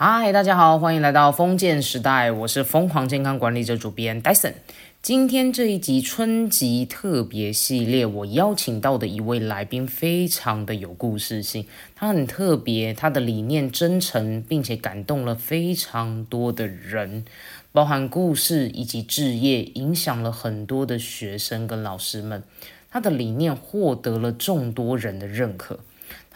嗨，大家好，欢迎来到封建时代，我是疯狂健康管理者主编 Dyson。今天这一集春季特别系列，我邀请到的一位来宾非常的有故事性，他很特别，他的理念真诚，并且感动了非常多的人，包含故事以及置业，影响了很多的学生跟老师们。他的理念获得了众多人的认可。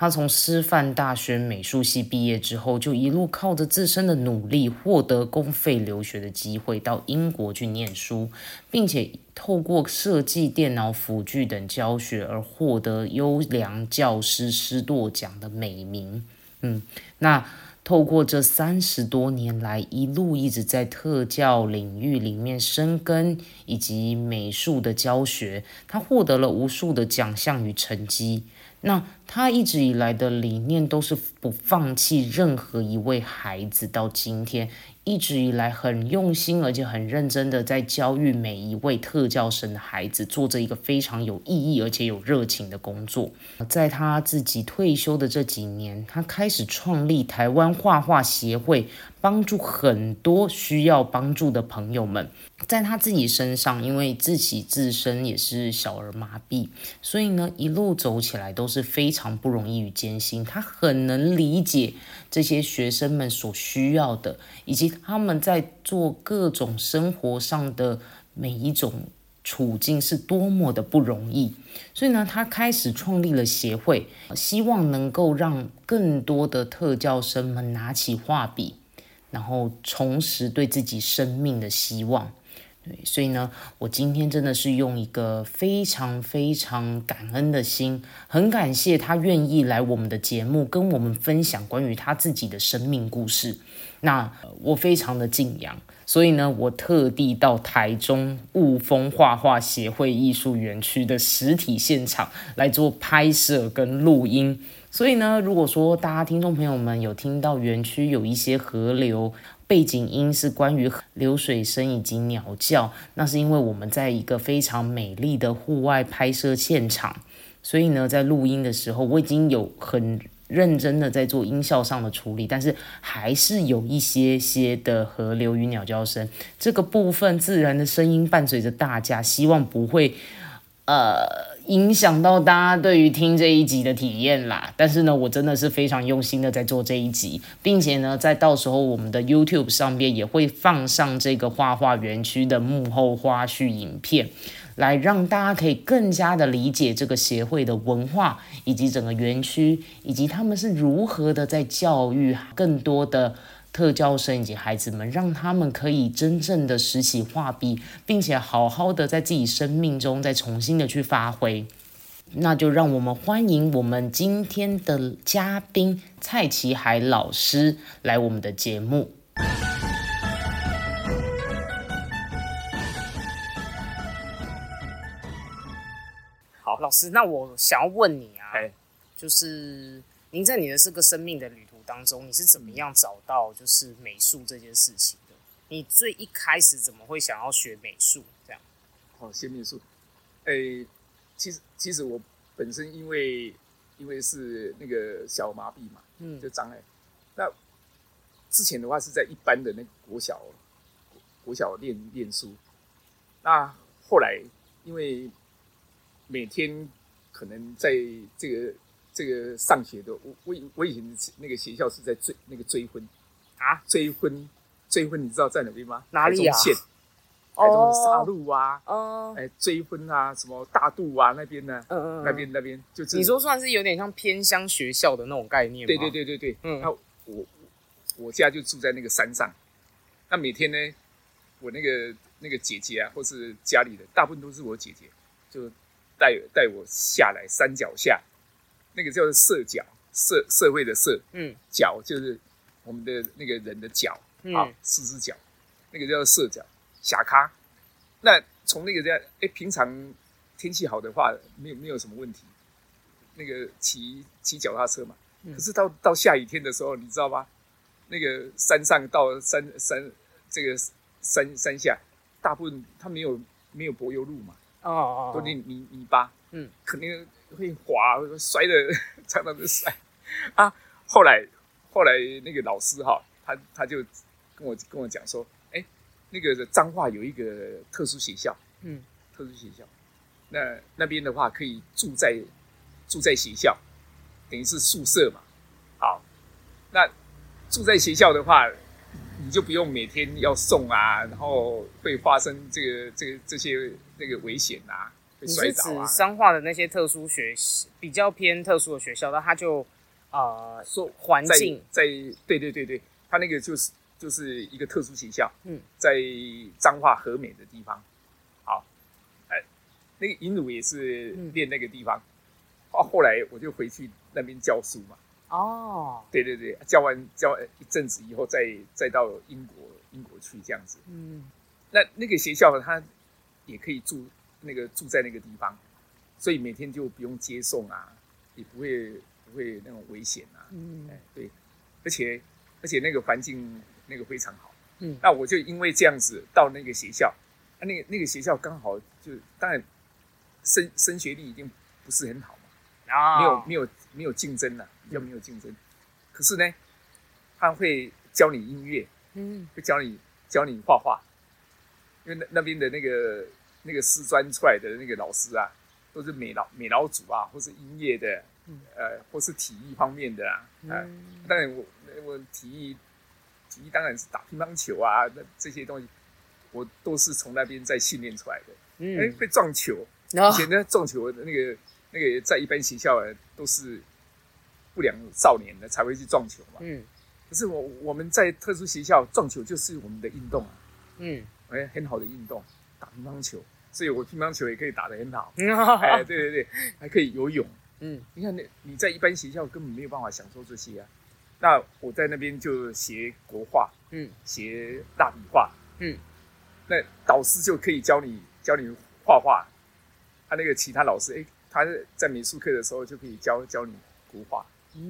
他从师范大学美术系毕业之后，就一路靠着自身的努力，获得公费留学的机会，到英国去念书，并且透过设计、电脑辅具等教学而获得优良教师师铎奖的美名。嗯，那透过这三十多年来一路一直在特教领域里面深耕，以及美术的教学，他获得了无数的奖项与成绩。那他一直以来的理念都是不放弃任何一位孩子，到今天一直以来很用心而且很认真的在教育每一位特教生的孩子，做着一个非常有意义而且有热情的工作。在他自己退休的这几年，他开始创立台湾画画协会。帮助很多需要帮助的朋友们，在他自己身上，因为自己自身也是小儿麻痹，所以呢，一路走起来都是非常不容易与艰辛。他很能理解这些学生们所需要的，以及他们在做各种生活上的每一种处境是多么的不容易。所以呢，他开始创立了协会，希望能够让更多的特教生们拿起画笔。然后重拾对自己生命的希望，对，所以呢，我今天真的是用一个非常非常感恩的心，很感谢他愿意来我们的节目，跟我们分享关于他自己的生命故事。那我非常的敬仰，所以呢，我特地到台中雾峰画画协会艺术园区的实体现场来做拍摄跟录音。所以呢，如果说大家听众朋友们有听到园区有一些河流背景音是关于流水声以及鸟叫，那是因为我们在一个非常美丽的户外拍摄现场，所以呢，在录音的时候我已经有很认真的在做音效上的处理，但是还是有一些些的河流与鸟叫声，这个部分自然的声音伴随着大家，希望不会呃。影响到大家对于听这一集的体验啦，但是呢，我真的是非常用心的在做这一集，并且呢，在到时候我们的 YouTube 上面也会放上这个画画园区的幕后花絮影片，来让大家可以更加的理解这个协会的文化，以及整个园区，以及他们是如何的在教育更多的。特教生以及孩子们，让他们可以真正的拾起画笔，并且好好的在自己生命中再重新的去发挥。那就让我们欢迎我们今天的嘉宾蔡奇海老师来我们的节目。好，老师，那我想要问你啊，就是您在你的这个生命的旅。当中你是怎么样找到就是美术这件事情的？你最一开始怎么会想要学美术这样？哦，学美术，诶，其实其实我本身因为因为是那个小麻痹嘛，嗯，就障碍。那之前的话是在一般的那个国小国小练练书，那后来因为每天可能在这个。这个上学的，我我我以前那个学校是在追那个追婚。啊，追婚追婚，你知道在哪边吗？哪里啊？台中沙路啊，哦，哎，追婚啊，什么大渡啊那边呢？嗯嗯，那边那边就你说算是有点像偏乡学校的那种概念对对对对对，嗯，那我我家就住在那个山上，那每天呢，我那个那个姐姐啊，或是家里的大部分都是我姐姐，就带带我下来山脚下。那个叫做社脚，社社会的社，嗯，脚就是我们的那个人的脚啊，四只脚，那个叫社脚，侠咖。那从那个这样，哎，平常天气好的话，没有没有什么问题。那个骑骑脚踏车嘛，可是到到下雨天的时候，你知道吗？那个山上到山山这个山山下，大部分它没有没有柏油路嘛，哦哦，都泥泥泥巴，嗯，肯定。会滑，摔的 常常就摔啊！后来后来那个老师哈，他他就跟我跟我讲说，哎，那个彰化有一个特殊学校，嗯，特殊学校，那那边的话可以住在住在学校，等于是宿舍嘛。好，那住在学校的话，你就不用每天要送啊，然后会发生这个这个这些那个危险啊，会你是指摔倒啊。彰化的那些特殊学习比较偏特殊的学校，那他就呃说环境在对对对对，他那个就是就是一个特殊学校，嗯，在彰化和美的地方。好，哎，那个尹鲁也是嗯练那个地方。哦，后来我就回去那边教书嘛。哦，对对对，教完教一阵子以后，再再到英国英国去这样子。嗯那那个学校它也可以住那个住在那个地方，所以每天就不用接送啊，也不会不会那种危险啊。嗯哎，对，而且而且那个环境那个非常好。嗯那我就因为这样子到那个学校，啊，那个那个学校刚好就当然升升学率已经不是很好嘛，啊，没有没有没有竞争了，比较没有竞争。可是呢，他会教你音乐，嗯会教你教你画画，因为那那边的那个那个师专出来的那个老师啊，都是美劳美劳组啊，或是音乐的，嗯呃，或是体育方面的啊。呃嗯当然我我体育体育当然是打乒乓球啊，那这些东西我都是从那边在训练出来的。哎、嗯，会撞球，以前呢撞球的那个那个在一般学校啊都是不良少年的才会去撞球嘛。嗯可是我我们在特殊学校撞球就是我们的运动啊，嗯哎，很好的运动，打乒乓球，所以我乒乓球也可以打得很好。嗯 哎，对对对，还可以游泳。嗯你看那你在一般学校根本没有办法享受这些啊。那我在那边就学国画，嗯学大笔画，嗯，那导师就可以教你教你画画。他那个其他老师，哎，他在美术课的时候就可以教教你国画。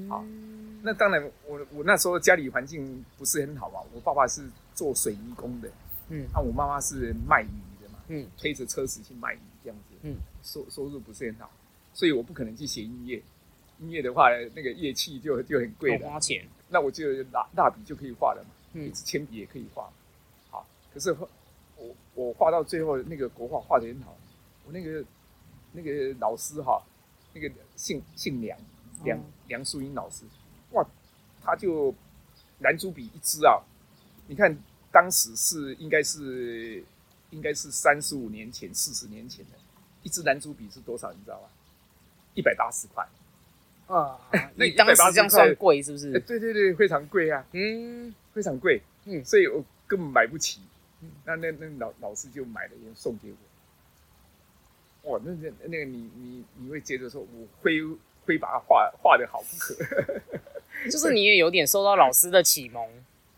好嗯那当然我，我那时候家里环境不是很好嘛，我爸爸是做水泥工的，嗯那、我妈妈是卖鱼嗯。推着车子去卖鱼这样子，嗯，收收入不是很好，所以我不可能去写音乐。音乐的话，那个乐器就就很贵了，花钱，那我就蜡蜡笔就可以画了嘛，嗯。一支铅笔也可以画。好，可是画我我画到最后那个国画画的很好，我那个那个老师哈，那个姓姓梁梁哦。梁淑英老师，哇，他就蓝珠笔一支啊，你看当时是应该是应该是三十五年前、四十年前的，一支蓝珠笔是多少？你知道吗？一百八十块。啊，那你当时这样算贵是不哎，是？对对对，非常贵啊。嗯非常贵，嗯所以我根本买不起嗯。那那那老老师就买了，也送给我。哇，那那那个你你你会觉得说，我非非把它画画的好不可。就是你也有点受到老师的启蒙，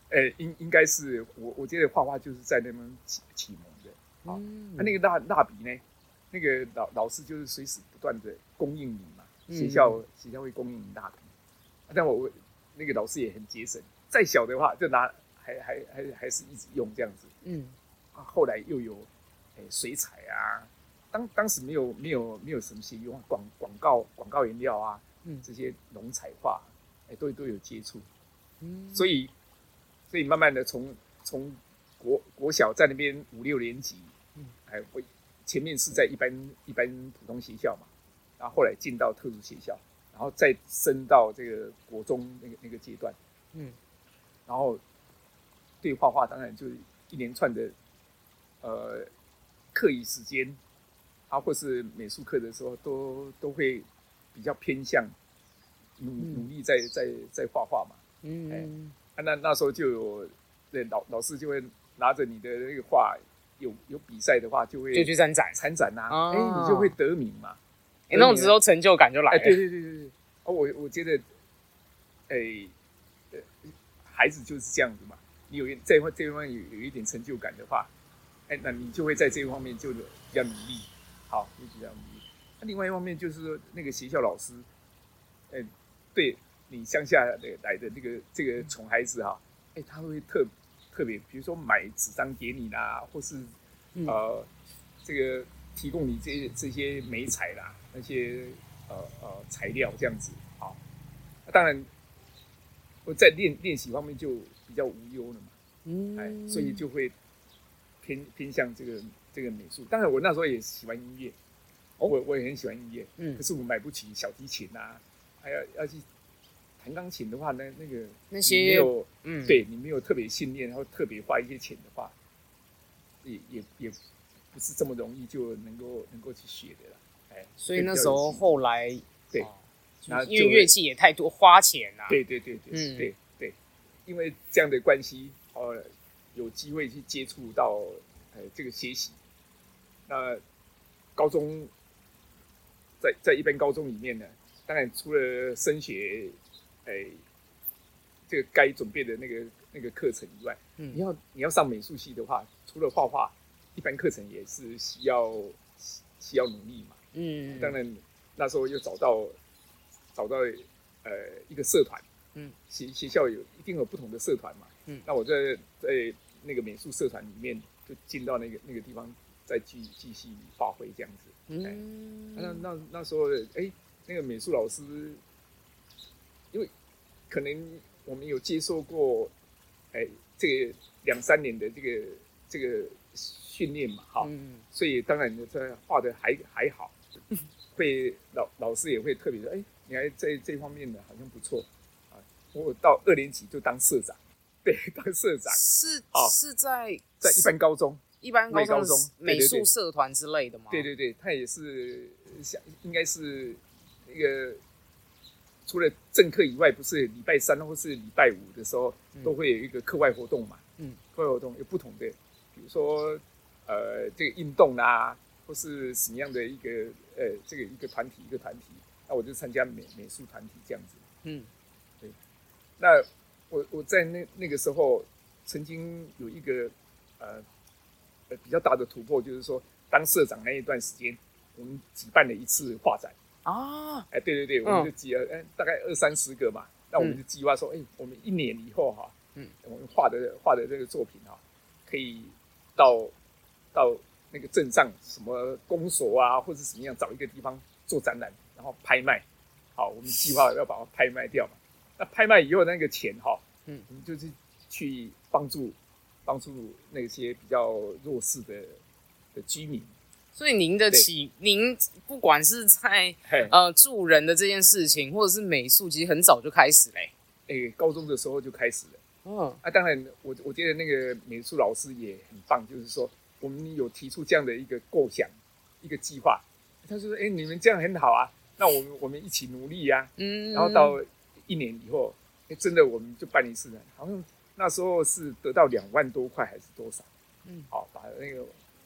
呃，应应该是我我觉得画画就是在那边启启蒙的。好嗯那、那个蜡蜡笔呢，那个老老师就是随时不断的供应你嘛，嗯学校学校会供应你蜡笔。但我我那个老师也很节省，再小的话就拿还还还还是一直用这样子。嗯啊，后来又有诶、水彩啊，当当时没有没有没有什么些用广广告广告颜料啊，嗯这些浓彩画，哎、都都有接触，嗯，所以所以慢慢的从从国国小在那边五六年级，嗯，哎，我前面是在一般一般普通学校嘛，然后后来进到特殊学校，然后再升到这个国中那个那个阶段，嗯然后对画画当然就一连串的呃课余时间啊，或是美术课的时候，都都会比较偏向努嗯努力在在在画画嘛。嗯啊，那那时候就有对老老师就会拿着你的那个画，有有比赛的话就会就去参展，参展呐、哦。哎、你就会得名嘛。哎，那种时候成就感就来哎，了，对对对对对，哦，我我觉得，哎，呃，孩子就是这样子嘛。你有一这方这方面有有一点成就感的话，哎，那你就会在这一方面就比较努力，好，就比较努力。那另外一方面就是说，那个学校老师，哎，对你乡下的来的那个这个宠孩子哈，哎，他会特特别，比如说买纸张给你啦，或是嗯呃，这个提供你这些这些美彩啦，那些呃呃材料这样子啊。当然，我在练练习方面就比较无忧了嘛，嗯，哎，所以就会偏偏向这个这个美术。当然，我那时候也喜欢音乐，哦我我也很喜欢音乐，嗯可是我买不起小提琴啊，还要要去弹钢琴的话，呢那个那些没有嗯，对你没有特别训练，然后特别花一些钱的话，也也也不是这么容易就能够能够去学的啦。哎，所以那时候后来对哦因为就乐器也太多花钱啊，对对对对，嗯。对对，因为这样的关系，呃，有机会去接触到呃这个学习。那高中在在一般高中里面呢，当然除了升学，哎、这个该准备的那个那个课程以外，嗯你要你要上美术系的话，除了画画，一般课程也是需要需要努力嘛。嗯，当然那时候又找到找到呃一个社团，嗯，学学校有一定有不同的社团嘛，嗯那我在在那个美术社团里面就进到那个那个地方再继继续发挥这样子。嗯，那那那时候哎，那个美术老师，因为可能我们有接受过哎这个两三年的这个这个训练嘛，哈，嗯所以当然这画的还还好，会老老师也会特别说，哎，你还在这方面呢，好像不错啊。我到二年级就当社长，对，当社长，是哦是在在一般高中，一般高中的美术社团之类的吗？对对对，他也是想应该是那个除了正课以外，不是礼拜三或是礼拜五的时候，嗯都会有一个课外活动嘛。嗯，课外活动有不同的，比如说呃这个运动啊，或是什么样的一个呃这个一个团体一个团体，那我就参加美美术团体这样子。嗯对那我我在那那个时候曾经有一个呃呃比较大的突破，就是说当社长那一段时间，我们举办了一次画展。啊，哎，对对对，我们就计了，哎、大概二三十个嘛。那我们就计划说，哎、我们一年以后哈，嗯，我们画的画的这个作品哈，可以到到那个镇上什么公所啊，或者怎么样找一个地方做展览，然后拍卖。好，我们计划要把它拍卖掉嘛。那拍卖以后那个钱哈，嗯我们就是去帮助帮助那些比较弱势的的居民。所以您的起，您不管是在，呃助人的这件事情，或者是美术，其实很早就开始嘞。哎，高中的时候就开始了。嗯啊，当然，我我觉得那个美术老师也很棒，就是说我们有提出这样的一个构想、一个计划。他说：“哎，你们这样很好啊，那我们我们一起努力呀、嗯，然后到一年以后，哎，真的我们就办一次了，好像那时候是得到两万多块还是多少？嗯好，把那个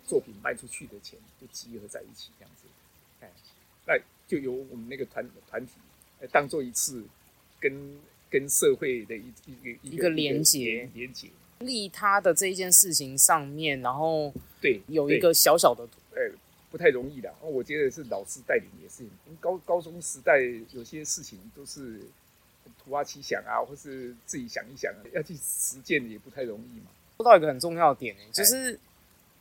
作品卖出去的钱就集合在一起，这样子，哎，那就由我们那个团团体来当做一次跟跟社会的一一个一个连接连接，利他的这一件事情上面，然后对，有一个小小的呃不太容易的。哦我觉得是老师带领也是很高高中时代有些事情都是突发奇想啊，或是自己想一想啊，要去实践也不太容易嘛。说到一个很重要的点、欸，就是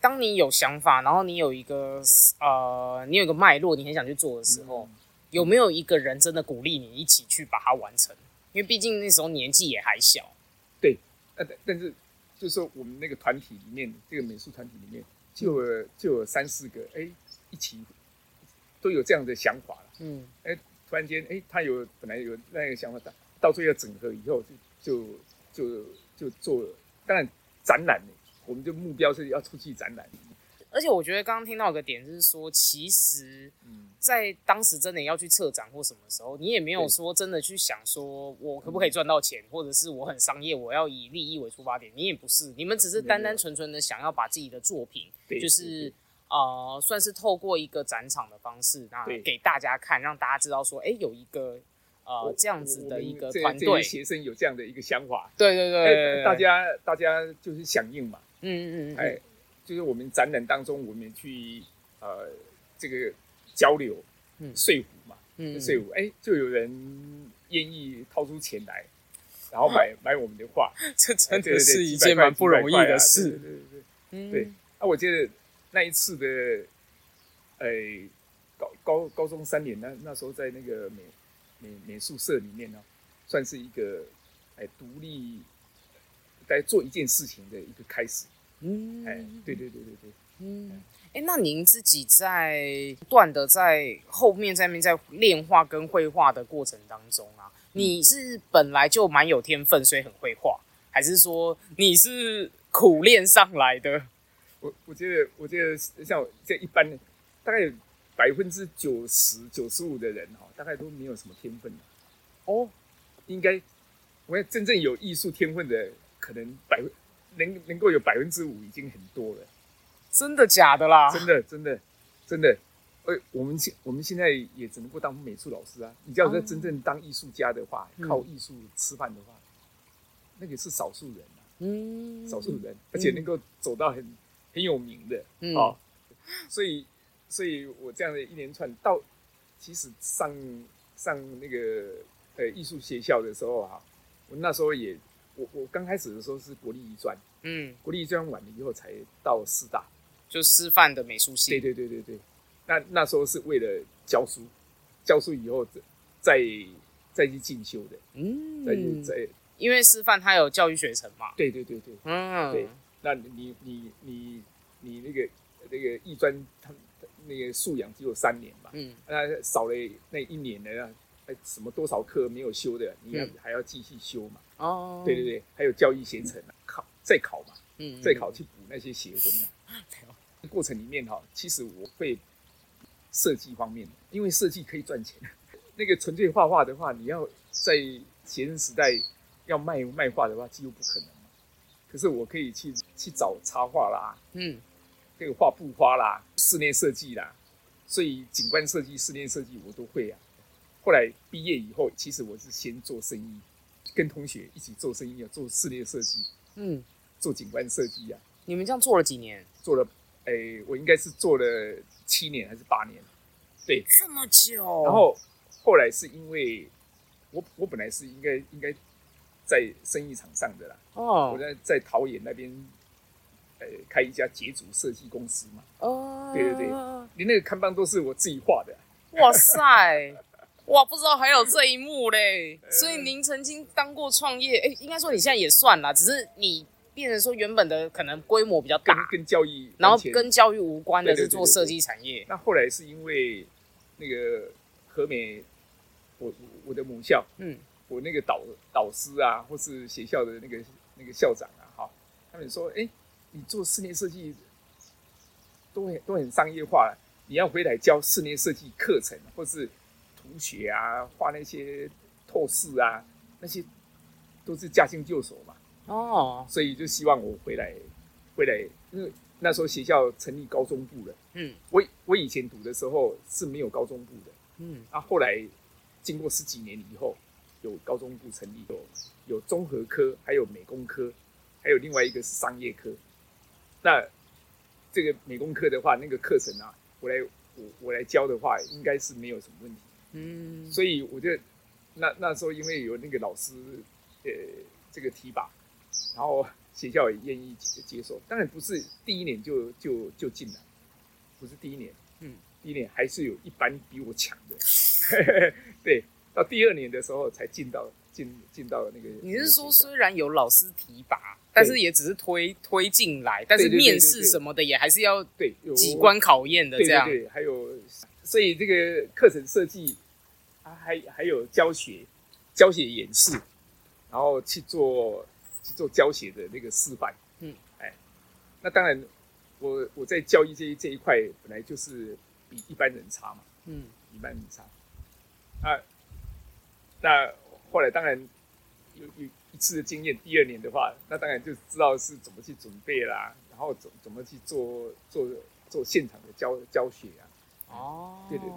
当你有想法，然后你有一个呃，你有一个脉络，你很想去做的时候，嗯有没有一个人真的鼓励你一起去把它完成？因为毕竟那时候年纪也还小。对但但是就是说我们那个团体里面，这个美术团体里面就有就有三四个哎一起都有这样的想法了。嗯突然间，哎，他有本来有那个想法，到到最后要整合以后，就就就就做了。当然展览呢，我们的目标是要出去展览。而且我觉得刚刚听到一个点就是说，其实，嗯，在当时真的要去策展或什么时候，你也没有说真的去想说我可不可以赚到钱，或者是我很商业，我要以利益为出发点。你也不是，你们只是单单纯纯的想要把自己的作品，对，就是呃，算是透过一个展场的方式，那对。给大家看，让大家知道说，哎，有一个呃这样子的一个团队。学生有这样的一个想法，对对对，大家大家就是响应嘛，嗯嗯嗯，哎嗯，就是我们展览当中，我们去呃这个交流，嗯。说服嘛，嗯说服，哎，就有人愿意掏出钱来，然后买 买我们的画，这真的是一件蛮不容易的事。对对对对。嗯。对啊，我记得那一次的，哎，高高高中三年，那那时候在那个美美美术社里面呢，算是一个哎独立在做一件事情的一个开始。嗯，哎，对对对对对，嗯，哎，那您自己在不断的在后面在面在练画跟绘画的过程当中啊，你是本来就蛮有天分，所以很会画，还是说你是苦练上来的？我我觉得，我觉得像我这一般，大概百分之九十九十五的人哈，大概都没有什么天分的。哦，应该，我看真正有艺术天分的，可能百分能能够有百分之五已经很多了。真的假的啦？真的真的真的，呃，我们现我们现在也只能够当美术老师啊。你要是真正当艺术家的话，嗯靠艺术吃饭的话，那个是少数人啊，嗯，少数人，而且能够走到很很有名的嗯哦。所以，所以我这样的一连串到，其实上上那个呃艺术学校的时候啊，我那时候也，我我刚开始的时候是国立艺专，嗯，国立艺专完了以后才到师大。就师范的美术系。对对对对对，那那时候是为了教书，教书以后再再再去进修的，嗯，再去再因为师范它有教育学程嘛。对对对对，嗯，对那你你你你那个那个艺专，他那个素养只有三年嘛，嗯那少了那一年的那什么多少课没有修的，你要嗯还要继续修嘛，哦，对对对，还有教育学程啊，考再考嘛，嗯，再考去补那些学分啊。过程里面哈，其实我会设计方面，因为设计可以赚钱。那个纯粹画画的话，你要在学生时代要卖卖画的话，几乎不可能。可是我可以去去找插画啦，嗯这个画布花啦，室内设计啦，所以景观设计、室内设计我都会啊。后来毕业以后，其实我是先做生意，跟同学一起做生意啊，做室内设计、嗯，做景观设计啊。你们这样做了几年？做了，哎、我应该是做了七年还是八年，对。这么久，然后后来是因为我我本来是应该应该在生意场上的啦，哦，我在在桃园那边，呃，开一家捷足设计公司嘛，哦，对对对。连那个看板都是我自己画的，哇塞，哇，不知道还有这一幕嘞。所以您曾经当过创业，哎，应该说你现在也算啦，只是你变成说原本的可能规模比较大，跟教育然后跟教育无关的是做设计产业。那后来是因为那个和美，我我我的母校，嗯我那个导导师啊，或是学校的那个那个校长啊，哈，他们说，哎、你做室内设计都很都很商业化了，你要回来教室内设计课程，或是涂写啊，画那些透视啊，那些都是驾轻就熟嘛，哦，所以就希望我回来回来，因为那时候学校成立高中部了。嗯我我以前读的时候是没有高中部的，嗯啊，后来经过十几年以后，有高中部成立，有有综合科，还有美工科，还有另外一个是商业科。那这个美工科的话，那个课程啊，我来我我来教的话，应该是没有什么问题。嗯，所以我就那那时候因为有那个老师呃这个提拔，然后学校也愿意接接受，当然不是第一年就就就进来，不是第一年，嗯，第一年还是有一班比我强的，对，到第二年的时候才进到进进到那个。你是说虽然有老师提拔，但是也只是推推进来，但是面试什么的也还是要对有几关考验的这样。对对，还有所以这个课程设计啊，还还有教学教学演示，然后去做去做教学的那个示范。嗯，哎，那当然我我在教育这一这一块本来就是比一般人差嘛，嗯一般人差。啊，那后来当然有有一次的经验，第二年的话，那当然就知道是怎么去准备啦，然后怎怎么去做做做现场的教教学啊。哦，对对对。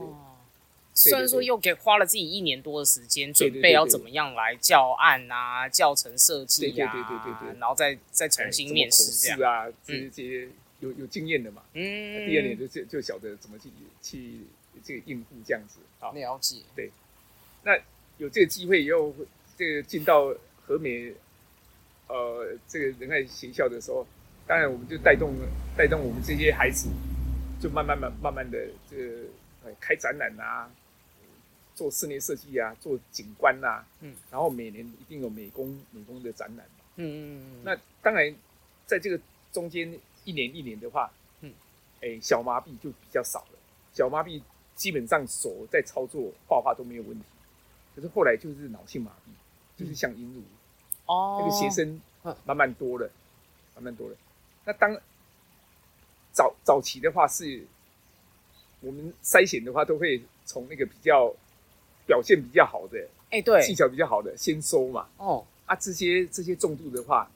虽然说又给花了自己一年多的时间准备要怎么样来教案啊、教程设计啊，对对对对然后再再重新面试这样。啊，这些这些有有经验的嘛。嗯，第二年就就就晓得怎么去去这个应付这样子。啊。了解。对。那有这个机会以后，这个进到和美呃这个仁爱学校的时候，当然我们就带动带动我们这些孩子，就慢慢慢慢慢的这个呃开展览啊，做室内设计啊，做景观呐、嗯，然后每年一定有美工美工的展览嘛，嗯嗯嗯，那当然，在这个中间一年一年的话，嗯，哎，小麻痹就比较少了。小麻痹基本上手在操作画画都没有问题，可是后来就是脑性麻痹，就是像鹦鹉，哦，那个学生嗯。慢慢多了，慢慢多了。那当早早期的话是，我们筛选的话都会从那个比较表现比较好的、哎对，技巧比较好的先收嘛。哦，啊，这些这些重度的话，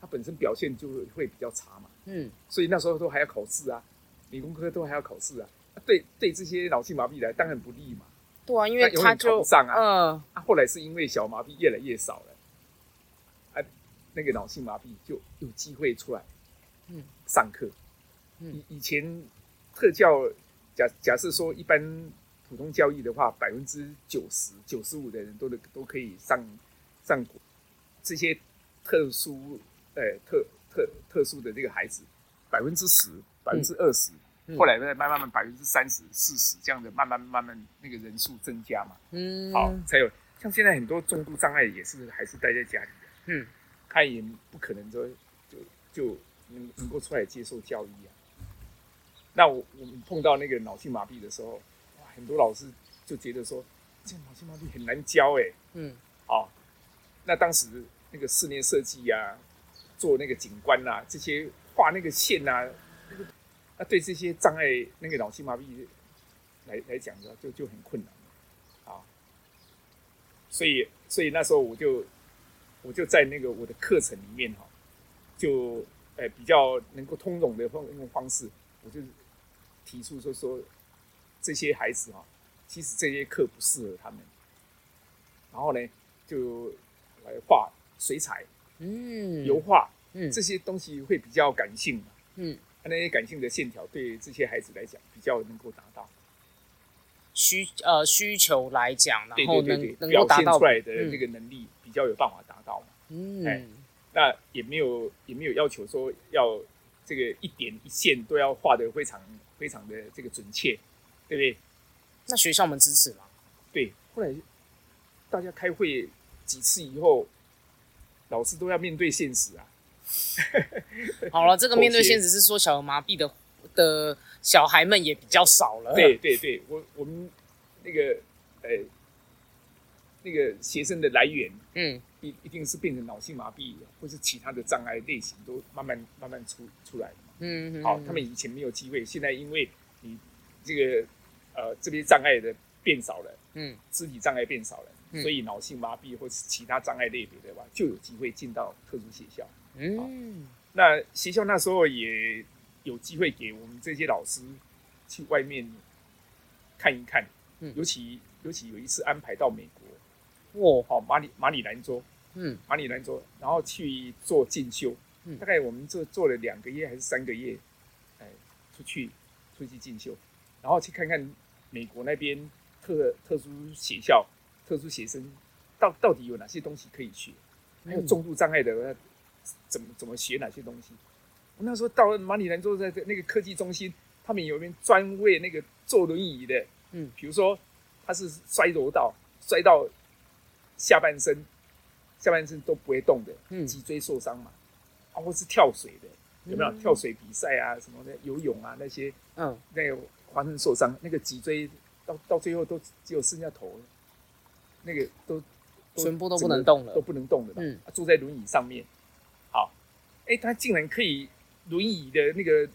它本身表现就会会比较差嘛，嗯，所以那时候都还要考试啊，理工科都还要考试啊。啊对对，这些脑性麻痹来当然不利嘛。对啊，因为他就不上啊嗯啊，后来是因为小麻痹越来越少了，啊，那个脑性麻痹就有机会出来，嗯，上课。嗯以以前特教假假设说一般普通教育的话，百分之九十九十五的人都能都可以上上这些特殊呃特特特殊的这个孩子，百分之十百分之二十，嗯后来再慢慢慢百分之三十四十这样的慢慢慢慢那个人数增加嘛。嗯，好，才有像现在很多重度障碍也是还是待在家里的，嗯，他也不可能说就就能能够出来接受教育啊。那我我们碰到那个脑性麻痹的时候，哇，很多老师就觉得说这个脑性麻痹很难教哎、嗯哦，那当时那个室内设计呀、做那个景观呐、这些画那个线呐、那个那对这些障碍那个脑性麻痹来来讲的话，就就很困难啊。所以所以那时候我就我就在那个我的课程里面哈、就呃比较能够通融的方用方式，我就提出说说这些孩子哈、其实这些课不适合他们。然后呢，就来画水彩、嗯，油画嗯这些东西会比较感性嘛。嗯那些感性的线条对这些孩子来讲比较能够达到，需呃需求来讲，然对后能对对对，表能够达到现出来的嗯这个能力比较有办法达到嘛。哎嗯那也没有也没有要求说要这个一点一线都要画的非常非常的这个准确，对不对？那学校们支持吗？对，后来大家开会几次以后，老师都要面对现实啊。好了，这个面对现实是说小儿麻痹的的小孩们也比较少了。对，对对，我我们那个呃那个学生的来源嗯一一定是变成脑性麻痹或是其他的障碍类型都慢慢慢慢出出来。嗯，好，他们以前没有机会，现在因为你这个呃这边障碍的变少了，嗯。肢体障碍变少了，嗯。所以脑性麻痹或是其他障碍类别的话，就有机会进到特殊学校。嗯。那学校那时候也有机会给我们这些老师去外面看一看，嗯。尤其尤其有一次安排到美国，哦，好马里马里兰州，嗯。马里兰州，然后去做进修，嗯。大概我们这做了两个月还是三个月，哎，出去出去进修，然后去看看美国那边特特殊学校、特殊学生到到底有哪些东西可以学，还有嗯重度障碍的呃怎么怎么学哪些东西。我那时候到了马里兰州在那个科技中心，他们有一边专为那个坐轮椅的，嗯，比如说他是摔 rod 到摔到下半身，下半身都不会动的，嗯。脊椎受伤嘛，啊，或是跳水的，有没有、嗯。跳水比赛啊什么的，游泳啊那些，嗯。那个发生受伤，那个脊椎到到最后都只有剩下头了，那个都全部都不能动了。都不能动的嘛，嗯。啊坐在轮椅上面，好，哎，他竟然可以轮椅的那个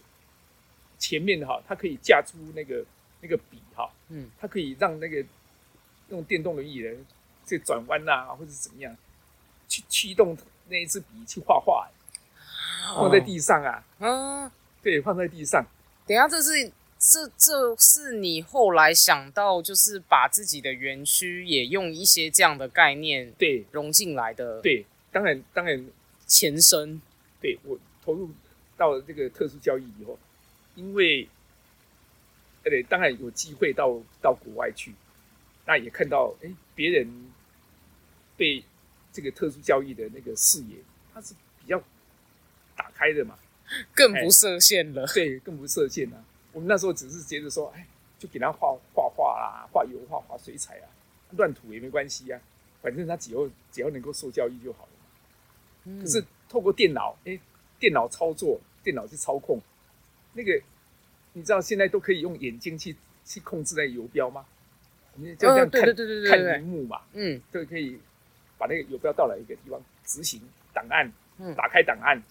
前面哈，他可以架出那个那个笔哈，嗯。他可以让那个用电动轮椅的这转弯呐、或者怎么样，去驱动那一支笔去画画，放在地上啊，嗯，对，放在地上，等一下这是。这这是你后来想到，就是把自己的园区也用一些这样的概念对。融进来的对，当然当然。前身。对我投入到这个特殊教育以后，因为，呃对，当然有机会到到国外去，那也看到哎别人对这个特殊教育的那个视野，它是比较打开的嘛，更不设限了。对，更不设限啊。我们那时候只是觉得说，哎，就给他画画画啦，画油画、画水彩啊，乱涂也没关系啊，反正他只要只要能够受教育就好了嘛。可是透过电脑，哎，电脑操作，电脑去操控，那个你知道现在都可以用眼睛去去控制那个游标吗？你就这样看看屏幕嘛，嗯，就可以把那个游标到了一个地方执行档案，嗯，打开档案，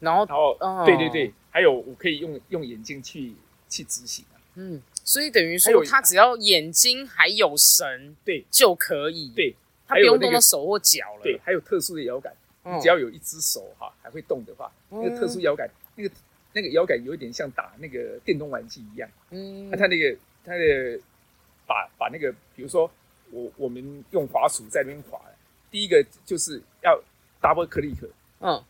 然后然后对对对，还有我可以用用眼睛去去执行啊，嗯，所以等于说他只要眼睛还有神，对。就可以，对，他不用动到手或脚了，对，还有特殊的摇杆，只要有一只手哈还会动的话，那个特殊摇杆，那个那个摇杆有一点像打那个电动玩具一样，嗯，那它那个它的。把把那个，比如说我我们用滑鼠在那边滑，第一个就是要 double click，嗯，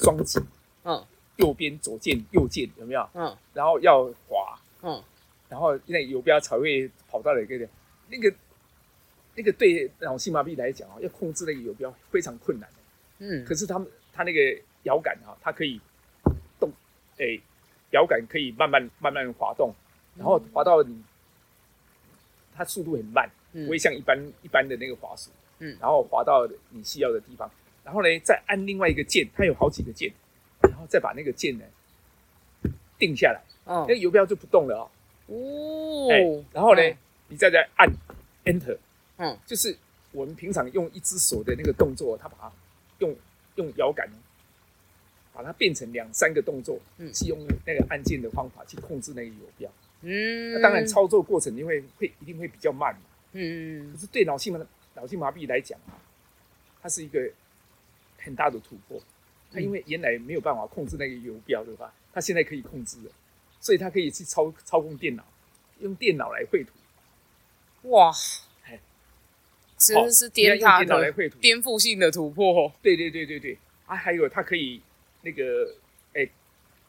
双击，嗯，右边左键右键有没有？嗯，然后要滑，嗯，然后那游标才会跑到了一个那个那个对脑性麻痹来讲啊，要控制那个游标非常困难。嗯，可是他们他那个摇杆啊，它可以动，哎，摇杆可以慢慢慢慢滑动，然后滑到你。它速度很慢，不会像一般一般的那个滑鼠，嗯，然后滑到你需要的地方，然后呢，再按另外一个键，它有好几个键，然后再把那个键呢定下来，哦，那个游标就不动了哦，哦，哎，然后呢，你再再按 Enter，嗯，就是我们平常用一只手的那个动作，它把它用用摇杆把它变成两三个动作，嗯，是用那个按键的方法去控制那个游标。嗯，那当然操作过程你会会一定会比较慢嘛。嗯，可是对脑性麻脑性麻痹来讲啊，它是一个很大的突破。他因为原来没有办法控制那个游标的话，他现在可以控制了，所以他可以去操操控电脑，用电脑来绘图。哇，真的是颠塌的颠覆性的突破。对对对对对，啊，还有它可以那个哎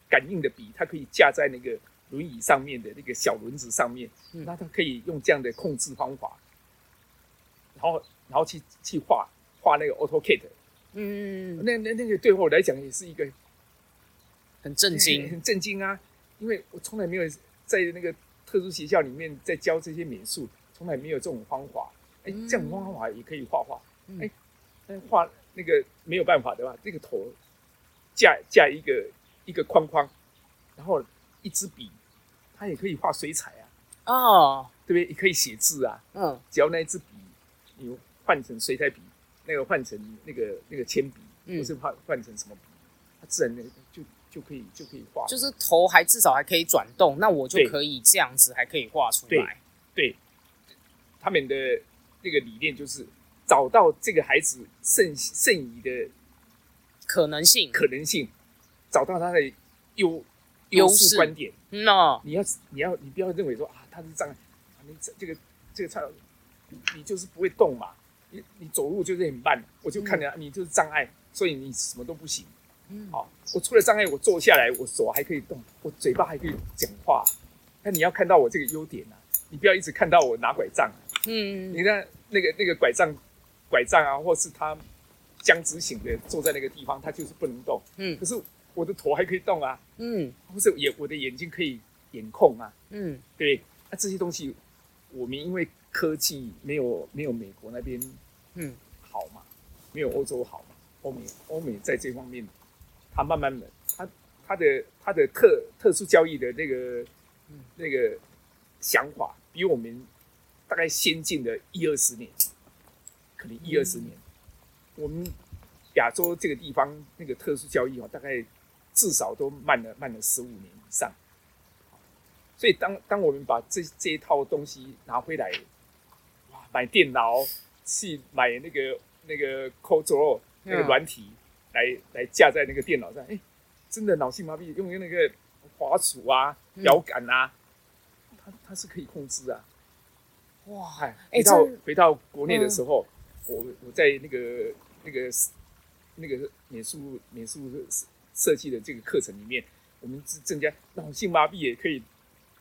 感应的笔，它可以架在那个。轮椅上面的那个小轮子上面，那它可以用这样的控制方法，然后然后去去画画那个 AutoCAD，嗯，那那那个对我来讲也是一个很震惊，很震惊啊！因为我从来没有在那个特殊学校里面在教这些美术，从来没有这种方法。哎，这种方法也可以画画。哎，但画那个没有办法的话，这个头架架一个一个框框，然后一支笔。它也可以画水彩啊，哦，对不对？也可以写字啊，嗯，只要那一支笔你换成水彩笔，那个换成那个那个铅笔，或是换换成什么笔，它自然的就就可以就可以画。就是头还至少还可以转动，那我就可以这样子还可以画出来。对，他们的那个理念就是找到这个孩子剩剩余的可能性，可能性，找到他的优。优势观点，那你要你要你不要认为说啊，他是障碍，你这这个这个差，你就是不会动嘛，你你走路就是很慢，我就看着你就是障碍，所以你什么都不行。嗯，好，我除了障碍，我坐下来，我手还可以动，我嘴巴还可以讲话。那你要看到我这个优点啊，你不要一直看到我拿拐杖。嗯，你看那个那个拐杖，拐杖啊，或是他僵直型的坐在那个地方，他就是不能动。嗯，可是。我的头还可以动啊，嗯，不是眼我的眼睛可以眼控啊，嗯，对，那这些东西我们因为科技没有没有美国那边嗯。好嘛，没有欧洲好嘛，欧美欧美在这方面，他慢慢的他他的他的特特殊交易的那个那个想法比我们大概先进的一二十年，可能一二十年，我们亚洲这个地方那个特殊交易哦，大概。至少都慢了慢了十五年以上，所以当当我们把这这一套东西拿回来，哇，买电脑去买那个那个 Code 那个软体来来架在那个电脑上，哎，真的脑性麻痹用那个滑鼠啊、摇杆啊，它它是可以控制啊，哇，哎，回到回到国内的时候，我我在那个那个那个美术美术。设计的这个课程里面，我们是增加脑性麻痹也可以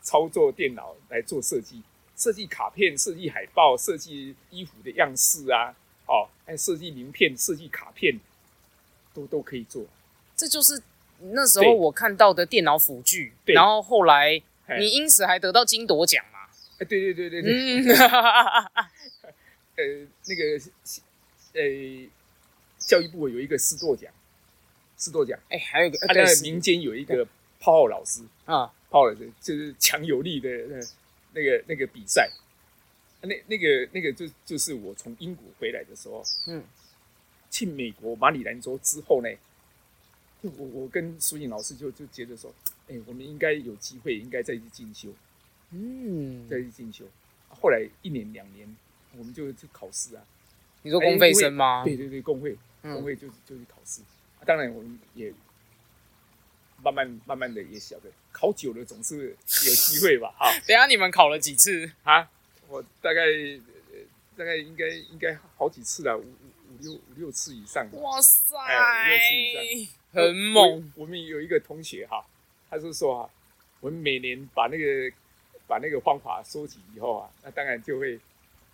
操作电脑来做设计，设计卡片、设计海报、设计衣服的样式啊，哦，还设计名片、设计卡片，都都可以做。这就是那时候我看到的电脑辅具，然后后来你因此还得到金铎奖嘛？哎，对对对对对。呃，那个，呃。教育部有一个师铎奖，师铎奖，哎，还有一个啊，那个民间有一个泡泡老师，啊，泡老师就是强有力的那那个那个比赛，那那个那个就就是我从英国回来的时候，嗯，去美国马里兰州之后呢，就我我跟苏颖老师就就觉得说，哎，我们应该有机会，应该再去进修，嗯，再去进修。后来一年两年，我们就去考试啊。你说公费生吗？对对对，公会，嗯公会就就去考试。啊当然，我们也慢慢慢慢的也晓得，考久了总是有机会吧？哈等一下你们考了几次？啊，我大概呃大概应该应该好几次了，五五五六五六次以上吧。哇塞，哎六次以上很猛。我。我们有一个同学哈，他是说啊，我们每年把那个把那个方法收集以后啊，那当然就会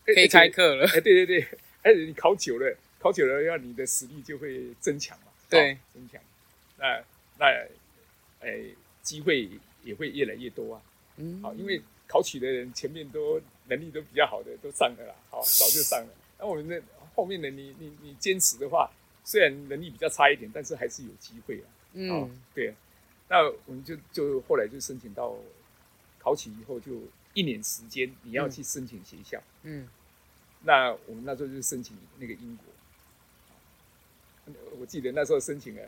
可以开。课了。哎，对对对，而且你考久了，考久了，要你的实力就会增强嘛。对哦增强。那那哎，机会也会越来越多啊。嗯好，因为考取的人前面都能力都比较好的都上了啦，好，早就上了。那我们的后面的你你你坚持的话，虽然能力比较差一点，但是还是有机会啊。哦嗯，，对啊，那我们就就后来就申请到考取以后就一年时间，你要去申请学校。嗯，那我们那时候就申请那个英国，我记得那时候申请啊，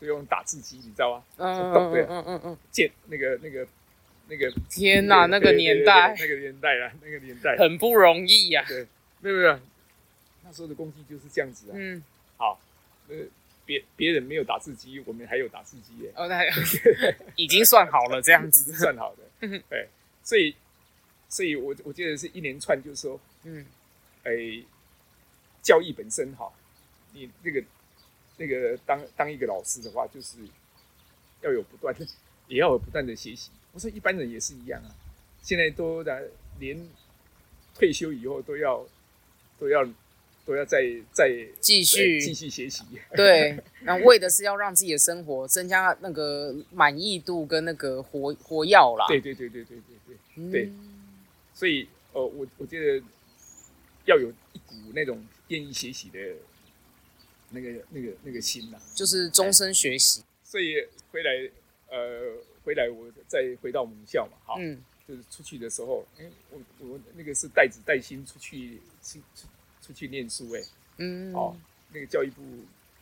都用打字机，你知道吗？嗯嗯嗯嗯嗯，键那个那个那个，天哪，那个年代那个年代啊，那个年代，很不容易呀。对，没有没有，那时候的工具就是这样子啊。嗯，好，呃，别别人没有打字机，我们还有打字机耶。哦，那 已经算好了这样子。算好的，对，所以，所以我我记得是一连串，就是说，嗯哎，教育本身哈，你那个那个当当一个老师的话，就是要有不断的，也要有不断的学习。我说一般人也是一样啊，现在都来连退休以后都要都要都要再再继续继续学习，对，那为的是要让自己的生活增加那个满意度跟那个活活药啦。对对对对对对对。嗯对所以，呃，我我觉得要有一股那种愿意学习的那个、那个、那个心呐、就是终身学习。所以回来，呃，回来我再回到母校嘛，哈、嗯。就是出去的时候，哎、我我那个是带子带薪出去出出出去念书、哎，嗯。哦，那个教育部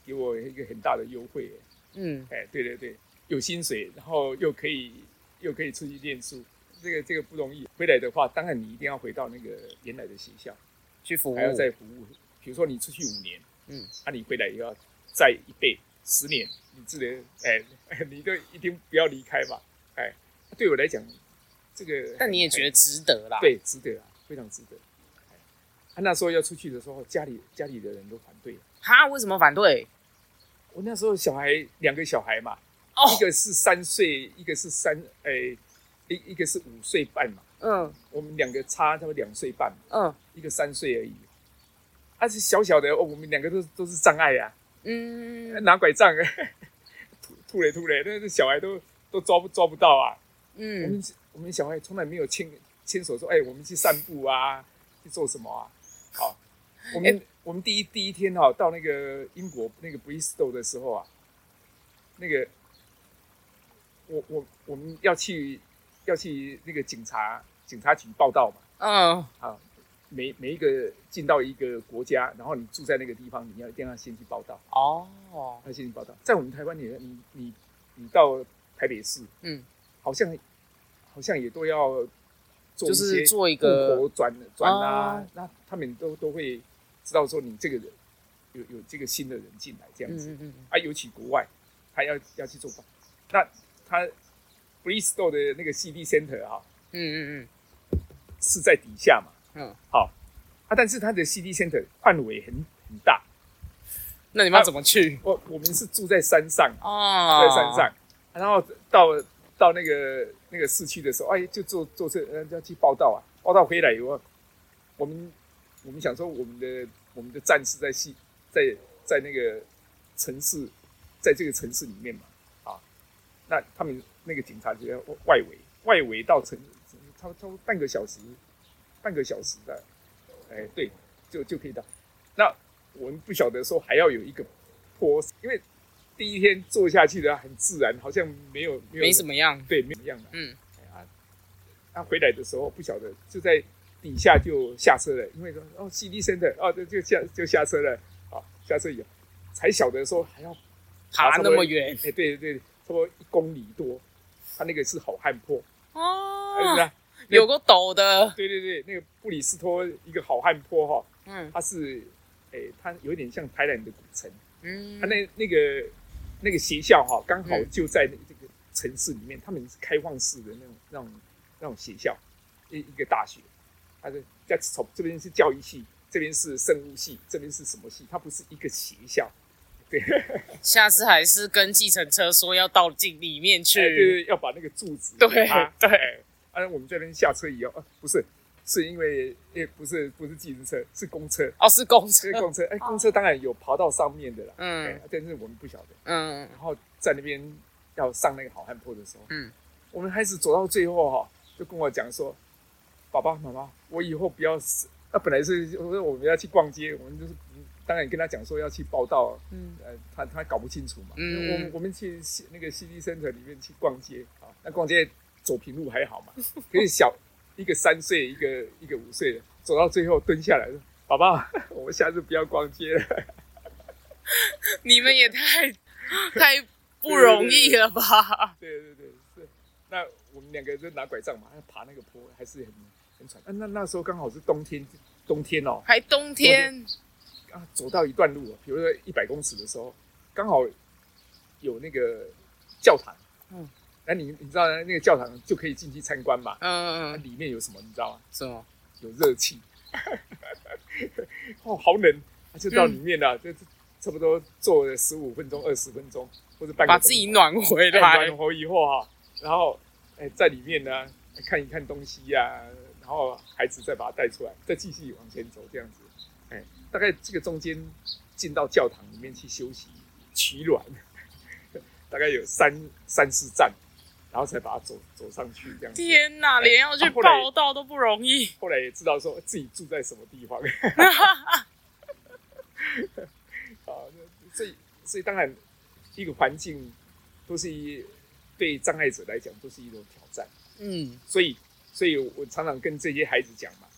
给我一个很大的优惠、嗯。哎、哎，对对对，有薪水，然后又可以又可以出去念书。这个这个不容易，回来的话，当然你一定要回到那个原来的学校，去服务。还要再服务。比如说你出去五年，嗯，啊，你回来也要再一倍十年，你只能哎，你都一定不要离开嘛，哎，对我来讲，这个但你也觉得值得啦。，对，值得啊，非常值得。他啊，那时候要出去的时候，家里家里的人都反对。哈，为什么反对？我那时候小孩两个小孩嘛，哦一个是三岁，一个是三哎，一一个是五岁半嘛，嗯我们两个差他们两岁半，嗯一个三岁而已。啊，是小小的，哦，我们两个都都是障碍呀、嗯拿拐杖，吐吐嘞吐嘞，那那小孩都都抓不抓不到啊。嗯我嗯们我们小孩从来没有牵牵手说，哎，我们去散步啊，去做什么啊？好，我们、我们第一第一天哈、到那个英国那个 Bristol 的时候啊，那个我我我们要去要去那个警察警察局报道嘛。嗯啊，每每一个进到一个国家，然后你住在那个地方，你要一定要先去报道，哦。要先去报道。在我们台湾你，你你你到台北市，嗯，好像好像也都要做一就是些做一个户口转转啊啊，那他们都都会知道说你这个人有有这个新的人进来这样子、嗯嗯嗯啊，尤其国外他要要去做报，那他 Bristol 的那个 CD Center 哈、嗯嗯。是在底下嘛，嗯，好。啊，但是它的 CD Center 范围很很大，那你们要怎么去？我我们是住在山上，啊，住在山上，然后到到那个那个市区的时候，哎，就坐坐车，呃，要去报道啊，报道回来以后，我们我们想说我们的我们的站是在西在在那个城市，在这个城市里面嘛，啊，那他们那个警察就要外围，外围到城，差不多差不多半个小时，半个小时的，哎，对，就就可以到。那我们不晓得说还要有一个坡，因为第一天坐下去的很自然，好像没有没有没什么样。对，没什么样的。嗯，啊，他回来的时候不晓得就在底下就下车了，因为说哦，CD center 哦，就就下就下车了，啊，下车以后才晓得说还要爬那么远哎，对对对，差不多一公里多，他那个是好汉坡，哦，是？有个陡的，对对对，那个布里斯托一个好汉坡哈，嗯。它是，哎，它有点像台南的古城，嗯，它那那个那个学校哈，刚好嗯。就在那这个城市里面，他们是开放式的那种那种那种学校，一一个大学，它是在从这边是教育系，这边是生物系，这边是什么系？它不是一个学校，对，下次还是跟计程车说要到进里面哎对去。对，要把那个柱子对对。哎啊，我们这边下车以后，啊，不是，是因为，也，不是不是计程车，是公车，哦，是公车是。公车，哎，公车当然有爬到上面的啦，嗯哎，但是我们不晓得。嗯然后在那边要上那个好汉坡的时候，嗯，我们孩子走到最后哈，就跟我讲说：“爸爸妈妈，我以后不要死。”那本来是我说我们要去逛街，我们就是当然跟他讲说要去报道，嗯呃，他他搞不清楚嘛。嗯我们我们去西那个 CD Center 里面去逛街啊，那逛街走平路还好嘛，可是小一个三岁，一个一个五岁的，走到最后蹲下来说：“爸爸，我们下次不要逛街了。”你们也太太不容易了吧？对对对，是。那我们两个就拿拐杖嘛，爬那个坡还是很很喘。啊、那那时候刚好是冬天，冬天哦，还冬天，啊，走到一段路，比如说一百公尺的时候，刚好有那个教堂，嗯嗯，那你你知道那个教堂就可以进去参观嘛？嗯嗯，嗯。里面有什么你知道吗？什么？有热气，哦，好冷，啊就到里面了，就差不多坐了十五分钟、二十分钟，或者半个钟把自己暖回哎来暖。和以后哈，然后哎在里面呢看一看东西呀、然后孩子再把它带出来，再继续往前走这样子，哎，大概这个中间进到教堂里面去休息取暖，大概有三三四站，然后才把它走走上去这样子。天哪，连要去报道都不容易。后来也知道说自己住在什么地方，啊，那所以所以当然一个环境都是一对障碍者来讲都是一种挑战。嗯所以，所以我常常跟这些孩子讲嘛，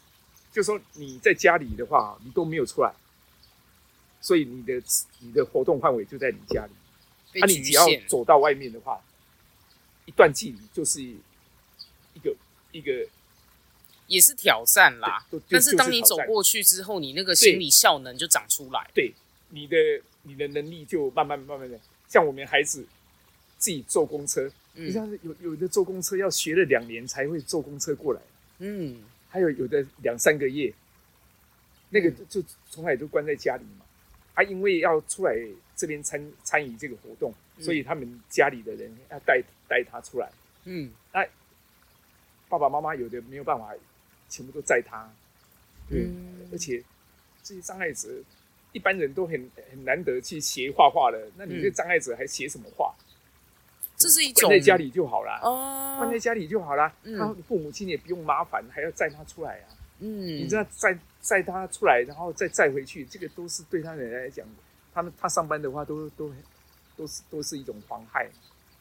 就说你在家里的话，你都没有出来，所以你的你的活动范围就在你家里。那、你只要。走到外面的话，一段距离就是一个一个，也是挑战啦。但是当你走过去之后，你那个心理效能就长出来。对你的你的能力就慢慢慢慢的，像我们孩子自己坐公车，你嗯像是有有的坐公车要学了两年才会坐公车过来。嗯还有有的两三个月，那个嗯就从来都关在家里嘛。啊，因为要出来这边参参与这个活动，嗯所以他们家里的人要带带他出来。嗯，那爸爸妈妈有的没有办法，全部都载他。对，嗯而且这些障碍者，一般人都很很难得去学画画了。那你这嗯障碍者还学什么画？这是一种关在家里就好了，哦关在家里就好了。嗯他父母亲也不用麻烦，还要载他出来啊。嗯，你知道载载他出来，然后再载回去，这个都是对他人来讲，他们他上班的话都都都是都是一种妨害。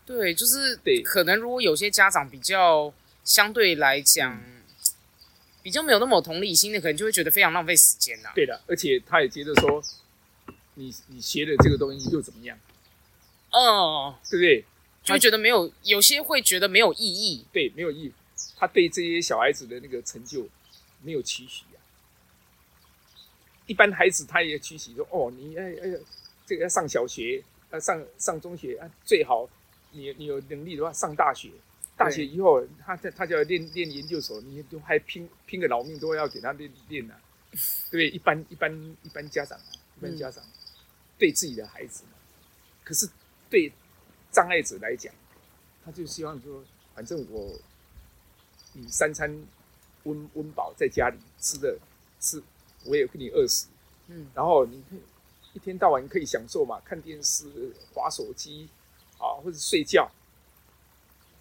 对，就是对可能如果有些家长比较相对来讲。嗯比较没有那么同理心的，可能就会觉得非常浪费时间呐、对的，而且他也觉得说，你你学的这个东西又怎么样，哦，对不对？就会觉得没有，有些会觉得没有意义。对，没有意义。他对这些小孩子的那个成就没有期许啊。一般孩子他也期许说，哦，你哎哎，这个要上小学，要上上中学啊，最好你你有能力的话上大学。大学以后，他他他就要练练研究所，你都还拼拼个老命都要给他练练啊，对不对？一般一般一般家长啊，一般家长对自己的孩子嘛，可是对障碍者来讲，他就希望说，反正我你三餐温温饱，在家里吃的吃，我也给你饿死，嗯。然后你一天到晚可以享受嘛，看电视、划手机啊，或者睡觉，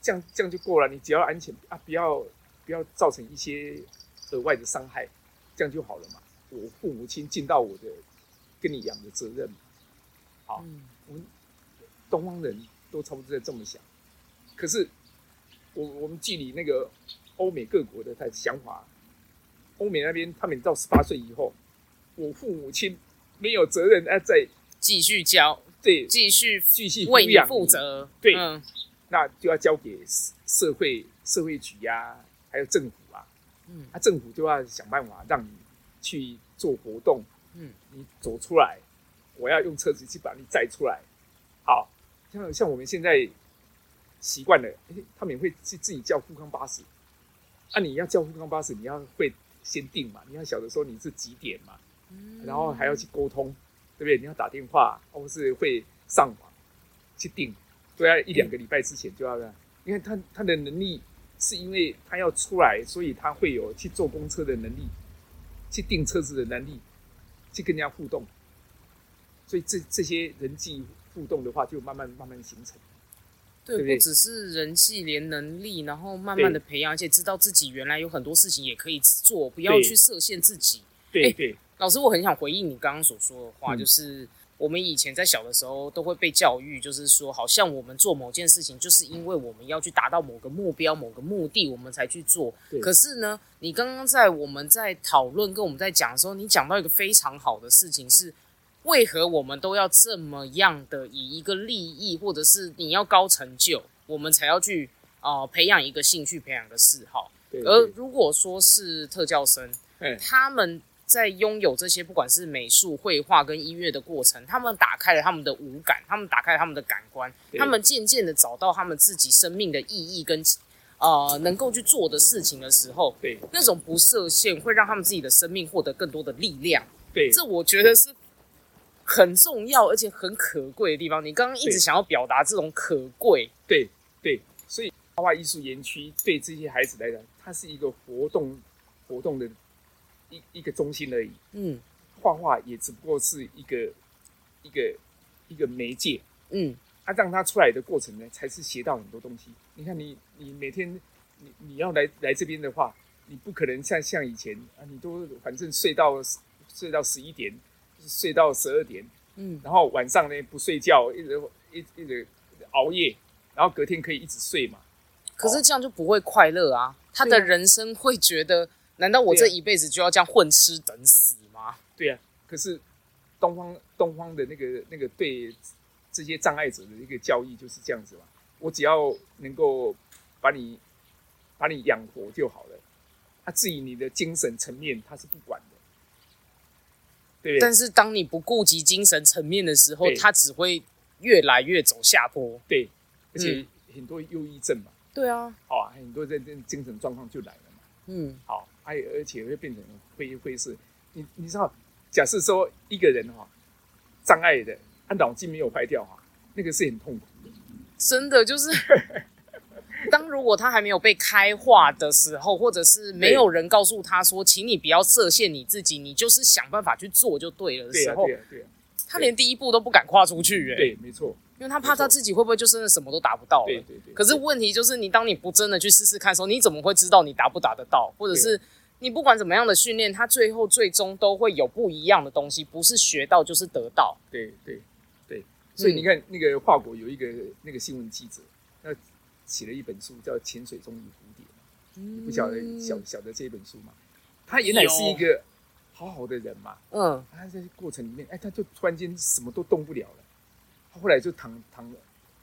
这样这样就够了。你只要安全啊，不要不要造成一些额外的伤害，这样就好了嘛。我父母亲尽到我的跟你养的责任。嘛，好，嗯。我们东方人都差不多在这么想，可是我我们距离那个欧美各国的他的想法，欧美那边他们到十八岁以后，我父母亲没有责任啊，再继续教，对继续继续为你。负责。对。嗯。那就要交给社社会社会局呀、还有政府啊，嗯。啊，政府就要想办法让你去做活动，嗯，你走出来，我要用车子去把你载出来。好，像像我们现在习惯了，诶他们也会自自己叫富康巴士。啊，你要叫富康巴士，你要会先定嘛，你要晓得说你是几点嘛，然后还要去沟通，对不对？你要打电话，或是会上网去定，都要一两个礼拜之前就要让。因为他他的能力是因为他要出来，所以他会有去坐公车的能力，去订车子的能力，去跟人家互动。所以这这些人际互动的话，就慢慢慢慢形成。对，对不对不只是人际，连能力，然后慢慢的培养，而且知道自己原来有很多事情也可以做，不要去设限自己。哎对对老师，我很想回应你刚刚所说的话，嗯就是我们以前在小的时候都会被教育，就是说，好像我们做某件事情，就是因为我们要去达到某个目标、某个目的，我们才去做。对可是呢，你刚刚在我们在讨论跟我们在讲的时候，你讲到一个非常好的事情是。为何我们都要这么样的以一个利益，或者是你要高成就，我们才要去呃培养一个兴趣，培养一个嗜好？对。而如果说是特教生，哎他们在拥有这些不管是美术、绘画跟音乐的过程，他们打开了他们的五感，他们打开了他们的感官，他们渐渐的找到他们自己生命的意义跟呃能够去做的事情的时候，对那种不设限会让他们自己的生命获得更多的力量。对这我觉得是很重要而且很可贵的地方。你刚刚一直想要表达这种可贵，对对，所以画画艺术园区对这些孩子来讲，它是一个活动活动的一一个中心而已。嗯画画也只不过是一个一个一个媒介，嗯，啊、让他出来的过程呢，才是学到很多东西。你看你，你每天你你要来来这边的话，你不可能像像以前啊，你都反正睡到睡到十一点，睡到十二点，嗯，然后晚上呢不睡觉，一直一一直熬夜，然后隔天可以一直睡嘛。可是这样就不会快乐啊！他的人生会觉得，难道我这一辈子就要这样混吃等死吗？对啊，可是东方东方的那个那个对这些障碍者的一个教育就是这样子嘛，我只要能够把你把你养活就好了，啊，至于你的精神层面他是不管的，对？但是当你不顾及精神层面的时候，对他只会越来越走下坡。对，而且嗯很多忧郁症嘛，对啊，好啊，很多这这精神状况就来了嘛。嗯好，还有而且会变成会会是，你你知道，假设说一个人哈、障碍的，他脑筋没有坏掉哈、那个是很痛苦的。真的就是，当如果他还没有被开化的时候，或者是没有人告诉他说，请你不要设限你自己，你就是想办法去做就对了的时候，他连第一步都不敢跨出去、欸，对，没错，因为他怕他自己会不会就真的什么都达不到了。对对对。可是问题就是，你当你不真的去试试看的时候，你怎么会知道你达不达得到？或者是你不管怎么样的训练，他最后最终都会有不一样的东西，不是学到就是得到。对对对，所以嗯你看，那个法国有一个那个新闻记者，那写了一本书叫《潜水中与蝴蝶》嘛，你不晓得晓晓得这本书吗？他原来是一个好好的人嘛，嗯他在过程里面，哎，他就突然间什么都动不了了，他后来就躺躺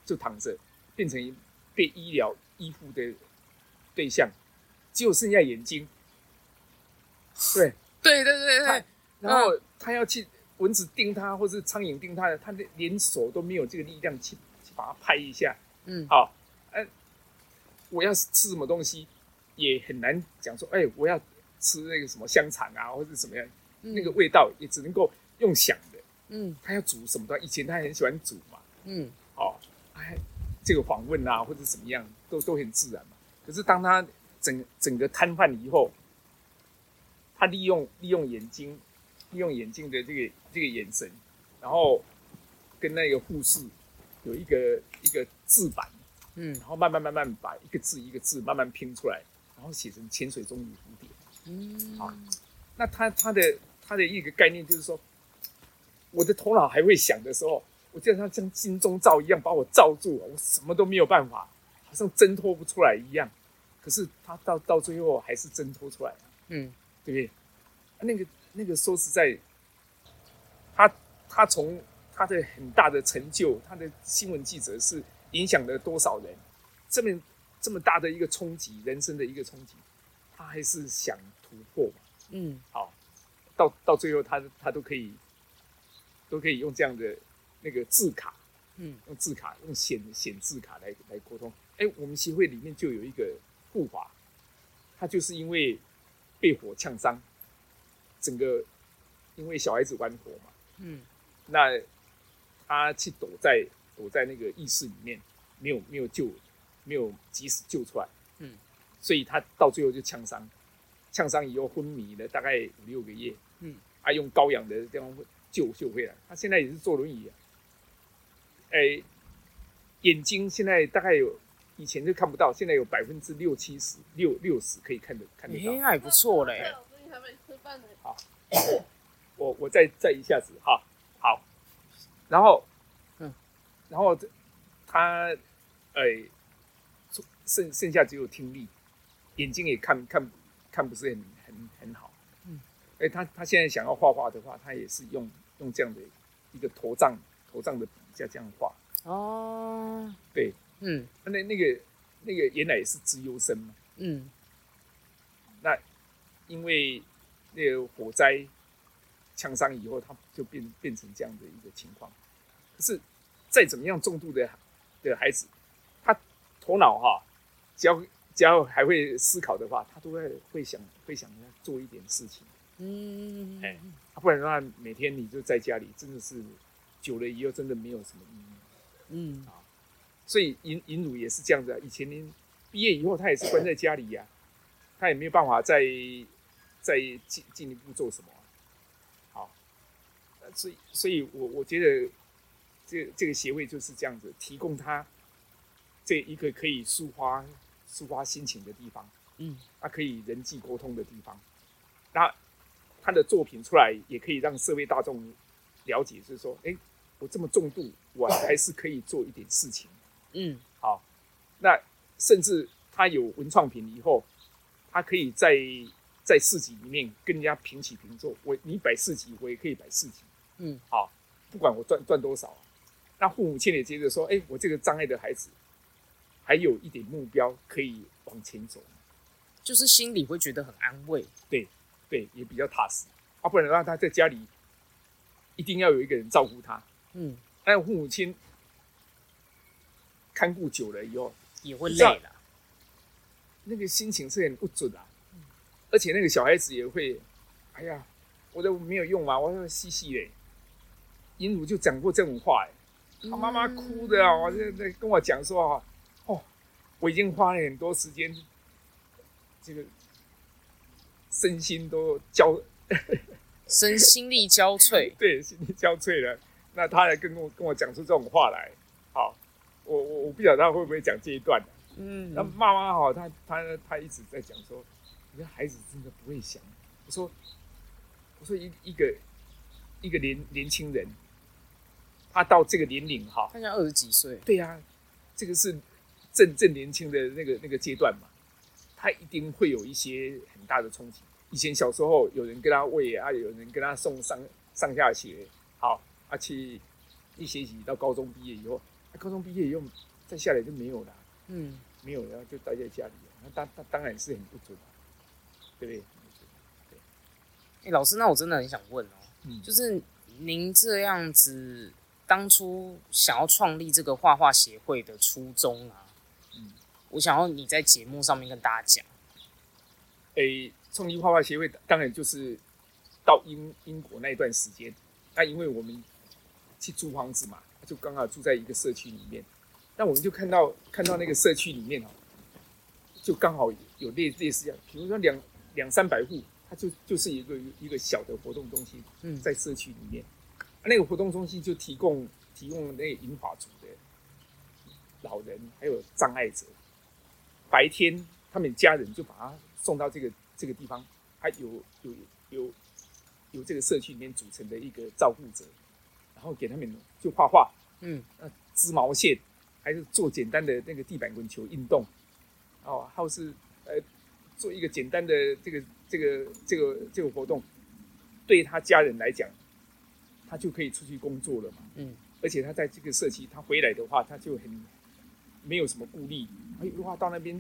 就躺着，变成被医疗依附的对象，只有剩下眼睛。对，对对对他对，然后他要去蚊子叮他，或是苍蝇叮他的，他的连手都没有这个力量去去把它拍一下。嗯好，呃，我要吃什么东西也很难讲说，哎，我要吃那个什么香肠啊，或者怎么样，那个味道也只能够用想的。嗯。他要煮什么的，以前他很喜欢煮嘛，嗯。哦，哎，这个访问啊或者怎么样，都都很自然嘛。可是当他整整个瘫痪以后，他利用利用眼睛，利用眼睛的这个这个眼神，然后跟那个护士有一个一个字板，嗯然后慢慢慢慢把一个字一个字慢慢拼出来，然后写成潜水中与蝴蝶。嗯啊那他他的他的一个概念就是说，我的头脑还会想的时候，我觉得他像金钟罩一样把我罩住了，我什么都没有办法，好像挣脱不出来一样。可是他到到最后还是挣脱出来了，嗯对不对？那个那个说实在，他他从他的很大的成就，他的新闻记者是影响了多少人？这么这么大的一个冲击，人生的一个冲击，他还是想突破嘛。嗯好，到到最后他他都可以都可以用这样的那个字卡，嗯用字卡用显显字卡来来沟通。哎，我们协会里面就有一个护法，他就是因为被火呛伤，整个因为小孩子玩火嘛，嗯那他去躲在躲在那个浴室里面，没有没有救，没有及时救出来，嗯，所以他到最后就呛伤，呛伤以后昏迷了大概五六个月，嗯，他用高氧的地方救救回来，他现在也是坐轮椅啊，哎，眼睛现在大概有以前就看不到，现在有百分之六七十六六十可以看得看得到诶，。那也不错嘞。老师，你还没吃饭呢。好 我我再再一下子哈，好，然后，嗯，然后他，哎，剩剩下只有听力，眼睛也看看看不是很很很好，嗯，哎，他他现在想要画画的话，他也是用用这样的一个头杖头杖的笔架这样画，哦，对，嗯。那那个那个原来也是资优生嘛，嗯。那因为那个火灾枪伤以后，他就变变成这样的一个情况。可是再怎么样重度的的孩子，他头脑哈，只要只要还会思考的话，他都会会想会想要做一点事情。嗯，哎啊、不然的话，每天你就在家里，真的是久了以后，真的没有什么意义。嗯啊所以尹尹汝也是这样子啊。以前您毕业以后，他也是关在家里呀、他也没有办法再再进进一步做什么啊、好，呃所以所以我我觉得这这个协会就是这样子，提供他这一个可以抒发抒发心情的地方，嗯，他可以人际沟通的地方。那他的作品出来，也可以让社会大众了解，就是说，哎，我这么重度，我还是可以做一点事情。嗯好，那甚至他有文创品以后，他可以在在市集里面跟人家平起平坐。我你摆市集，我也可以摆市集。嗯，好，不管我赚赚多少，那父母亲也接着说，哎，我这个障碍的孩子还有一点目标可以往前走，就是心里会觉得很安慰。对，对也比较踏实。啊，不然的话，他在家里一定要有一个人照顾他。嗯，那父母亲看顾久了以后，也会累了。那个心情是很不准啊，而且那个小孩子也会，哎呀，我都没有用嘛，我要嬉戏嘞。尹汝就讲过这种话，哎，他妈妈哭的啊，我在在跟我讲说啊，哦，我已经花了很多时间，这个身心都交身心力交瘁。对，心力交瘁了。那他来跟我跟我讲出这种话来，好，我我我不晓得他会不会讲这一段、嗯那妈妈哈，她她她一直在讲说，你的孩子真的不会想。我说，我说一一个一个年年轻人，他到这个年龄哈，他才二十几岁。对呀、这个是正正年轻的那个那个阶段嘛，他一定会有一些很大的冲击。以前小时候有人跟他喂啊，有人跟他送上上下学，好，啊去一学期到高中毕业以后，啊高中毕业以后再下来就没有了。嗯，没有，然后就待在家里，那当当当然是很不准，对不对？哎、老师，那我真的很想问哦，嗯就是您这样子当初想要创立这个画画协会的初衷啊，嗯。我想要你在节目上面跟大家讲。诶，创立画画协会当然就是到英英国那一段时间，那因为我们去租房子嘛，就刚好住在一个社区里面，那我们就看到看到那个社区里面哦，就刚好有类类似这样，比如说两两三百户，它就就是一个一个小的活动中心，嗯。在社区里面，啊那个活动中心就提供提供那个银发族的老人还有障碍者，白天他们家人就把他送到这个这个地方，还有有有有这个社区里面组成的一个照顾者，然后给他们就画画，嗯，呃，织毛线，还是做简单的那个地板滚球运动，哦，或是呃做一个简单的这个这个这个这个活动，对他家人来讲，他就可以出去工作了嘛。嗯，而且他在这个社区，他回来的话，他就很没有什么顾虑。哎，如果到那边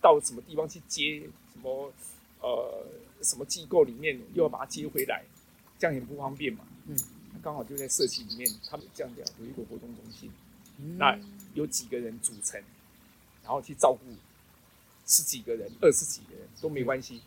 到什么地方去接什么呃什么机构里面，又要把他接回来，这样很不方便嘛。嗯，刚好就在社区里面，他们这样讲有一个活动中心，嗯那有几个人组成，然后去照顾十几个人、二十几个人都没关系。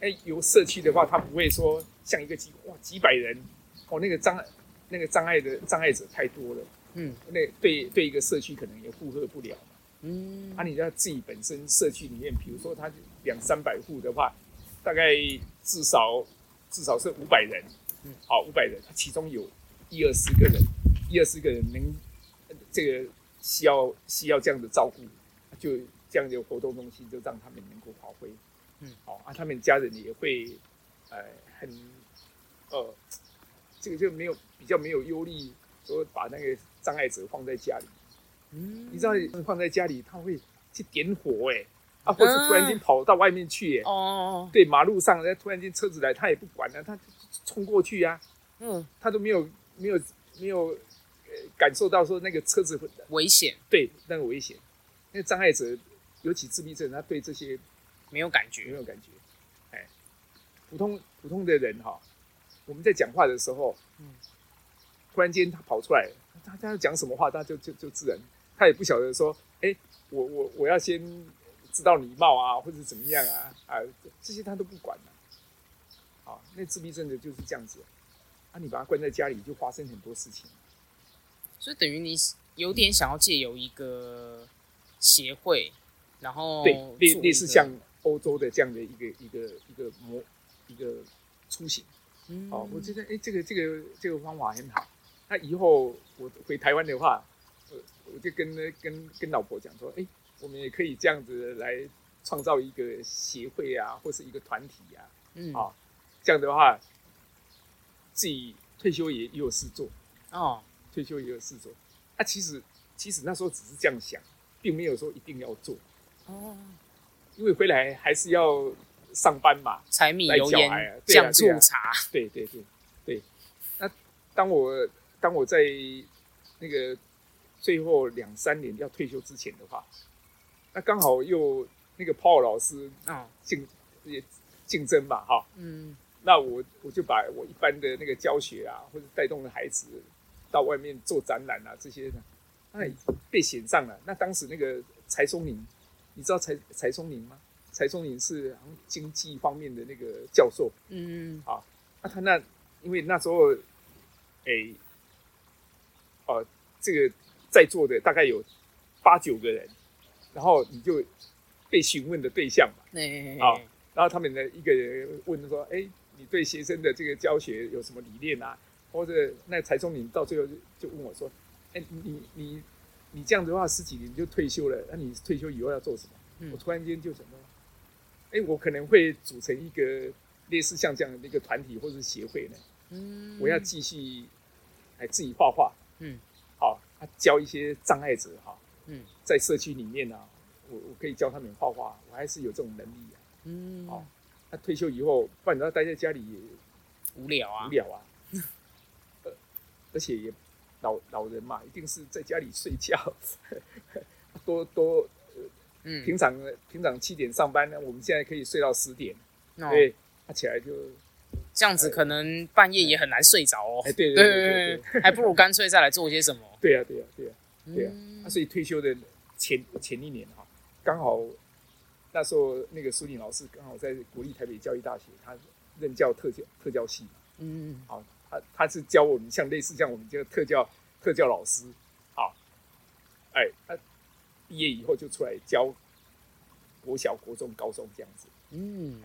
哎，有社区的话，他不会说像一个机哇几百人，哦那个障那个障碍的障碍者太多了，嗯。那对对一个社区可能也负荷不了。嗯。啊，你要自己本身社区里面，比如说他两三百户的话，大概至少至少是五百人，嗯，好五百人，其中有一二十个人，一二十个人能呃这个需要需要这样的照顾，就这样的活动中心就让他们能够发挥，嗯，好啊，他们家人也会呃很呃这个就没有比较没有忧虑，说把那个障碍者放在家里。嗯。你知道放在家里，他会去点火哎、啊，或者突然间跑到外面去哎、哦，对，马路上，突然间车子来，他也不管了、他冲过去啊，嗯，他都没有没有没有呃感受到说那个车子会危险，对那个危险，那个障碍者，尤其自闭症，他对这些没有感觉。没觉，有感觉，哎，普通普通的人哈，我们在讲话的时候，嗯。突然间他跑出来，他他要讲什么话，他就就就自然，他也不晓得说，哎，我我我要先知道礼貌啊，或者怎么样啊啊，这些他都不管了、啊，那自闭症的就是这样子，啊，你把他关在家里，就发生很多事情，所以等于你有点想要借由一个协会，然后对，类类似像欧洲的这样的一个一个一个模一个雏形。嗯。哦，我觉得哎，这个这个这个方法很好。那以后我回台湾的话，呃，我就跟跟跟老婆讲说，哎，我们也可以这样子来创造一个协会啊，或是一个团体啊，嗯。啊，这样的话，自己退休也也有事做，哦。退休也有事做。啊，其实其实那时候只是这样想，并没有说一定要做，哦，因为回来还是要上班嘛，柴米油盐酱醋茶，对对对对，那当我当我在那个最后两三年要退休之前的话，那刚好又那个 Paul 老师啊竞也竞争嘛哈，嗯。那我我就把我一般的那个教学啊，或者带动的孩子到外面做展览啊这些呢，哎被选上了。那当时那个柴松林，你知道柴柴松林吗？柴松林是经济方面的那个教授，嗯。啊那他那因为那时候，诶、呃，这个在座的大概有八九个人，然后你就被询问的对象嘛，那好然后他们呢一个人问说，哎、你对学生的这个教学有什么理念啊？或者那柴松林到最后就就问我说，哎、你你你这样子的话十几年就退休了，那你退休以后要做什么？嗯。我突然间就想到，哎、我可能会组成一个类似像这样的一个团体或是协会呢。嗯我要继续哎自己画画，嗯，好，啊教一些障碍者哈，嗯在社区里面呢、我我可以教他们画画，我还是有这种能力啊。嗯好那退休以后，不然你要待在家里也无聊啊无，聊啊，呃，而且也老老人嘛，一定是在家里睡觉，多多嗯。平常平常七点上班呢，我们现在可以睡到十点，哦。对，他起来就这样子可能半夜也很难睡着哦。哎，对对对对还不如干脆再来做些什么，对呀对呀对呀。对啊。嗯。啊，所以退休的前前一年哈，刚好那时候那个苏宁老师刚好在国立台北教育大学，他任教特教特教系嘛，嗯。好，他他是教我们像类似像我们这个特教特教老师，好，哎，他毕业以后就出来教国小、国中、高中这样子，嗯。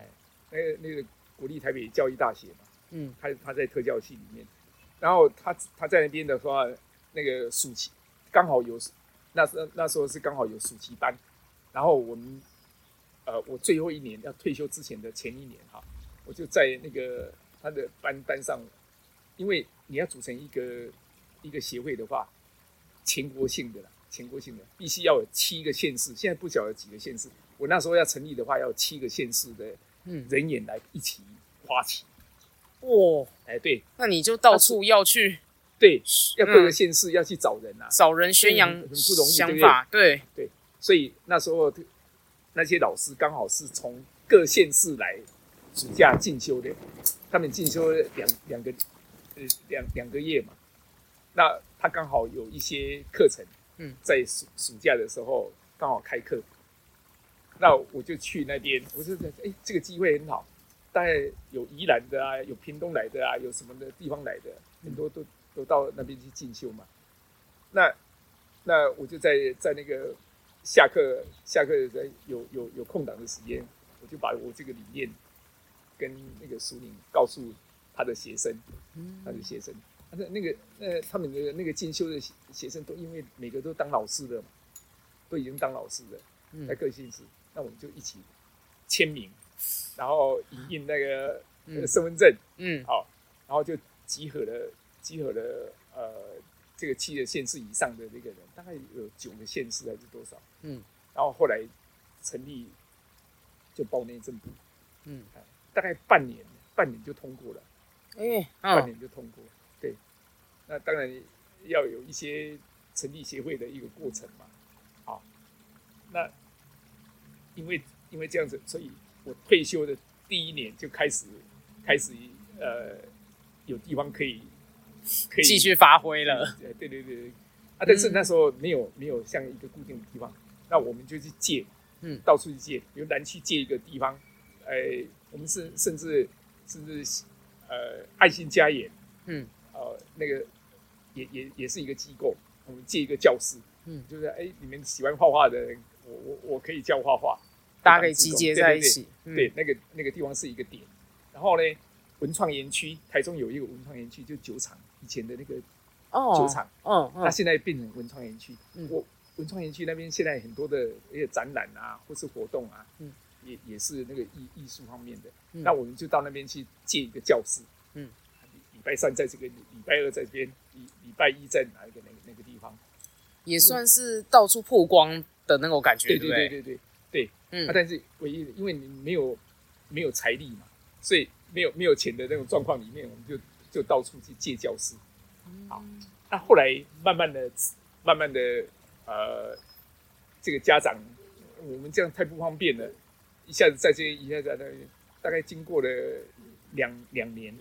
那个那个国立台北教育大学嘛，嗯。他他在特教系里面，然后他他在那边的话，那个暑期刚好有那时那时候是刚好有暑期班，然后我们呃我最后一年要退休之前的前一年哈，我就在那个他的班班上，因为你要组成一个一个协会的话，全国性的啦，全国性的必须要有七个县市，现在不晓得几个县市。我那时候要成立的话，要有七个县市的嗯，人员来一起发起。哦，哎，对那你就到处要去对，要各个嗯县市要去找人啊。找人宣扬很不容易想法对，对，所以那时候那些老师刚好是从各县市来暑假进修的，他们进修两两个呃两两个月嘛，那他刚好有一些课程，嗯，在暑暑假的时候刚好开课，那我就去那边，我就觉得哎这个机会很好，大概有宜兰的啊，有屏东来的啊，有什么的地方来的，很多都都到那边去进修嘛，那那我就在在那个下课下课的有有有空档的时间，我就把我这个理念跟那个苏宁告诉他的学生，他的学生，那那个那他们的那个进修的学学生都因为每个都当老师的嘛，都已经当老师的，嗯在各县市，那我们就一起签名，然后影印那个身份证，嗯好，然后就集合了集合了呃这个七个县市以上的那个人，大概有九个县市还是多少？嗯，然后后来成立就报内政部，嗯，大概半年半年就通过了，哎，半嗯年就通过。对，那当然要有一些成立协会的一个过程嘛。好，那因为因为这样子，所以我退休的第一年就开始开始呃有地方可以可以继续发挥了，呃对对对对。啊，但是嗯。那时候没有没有像一个固定的地方，那我们就去借，嗯。到处去借，比如南区借一个地方，哎，我们是甚至甚至呃爱心家园，嗯。呃那个也也也是一个机构，我们借一个教室，嗯，就是哎你们喜欢画画的人，我我我可以教画画，大家可以集结在一起，嗯对，那个那个地方是一个点。然后呢，文创园区，台中有一个文创园区，就酒厂以前的那个哦，酒厂，嗯嗯它现在变成文创园区。嗯我文创园区那边现在很多的一些展览啊，或是活动啊，嗯也也是那个艺艺术方面的。嗯那我们就到那边去借一个教室，嗯，礼拜三在这个，礼拜二在这边，礼礼拜一在哪一个那个那个地方？也算是到处曝光的那种感觉，对不对对对对对。嗯啊，但是唯一的因为你没有没有财力嘛，所以没有没有钱的那种状况里面，我们就就到处去借教室。好，那后来慢慢的、慢慢的，呃，这个家长，我们这样太不方便了，一下子在这，一下子在那边，大概经过了两两年，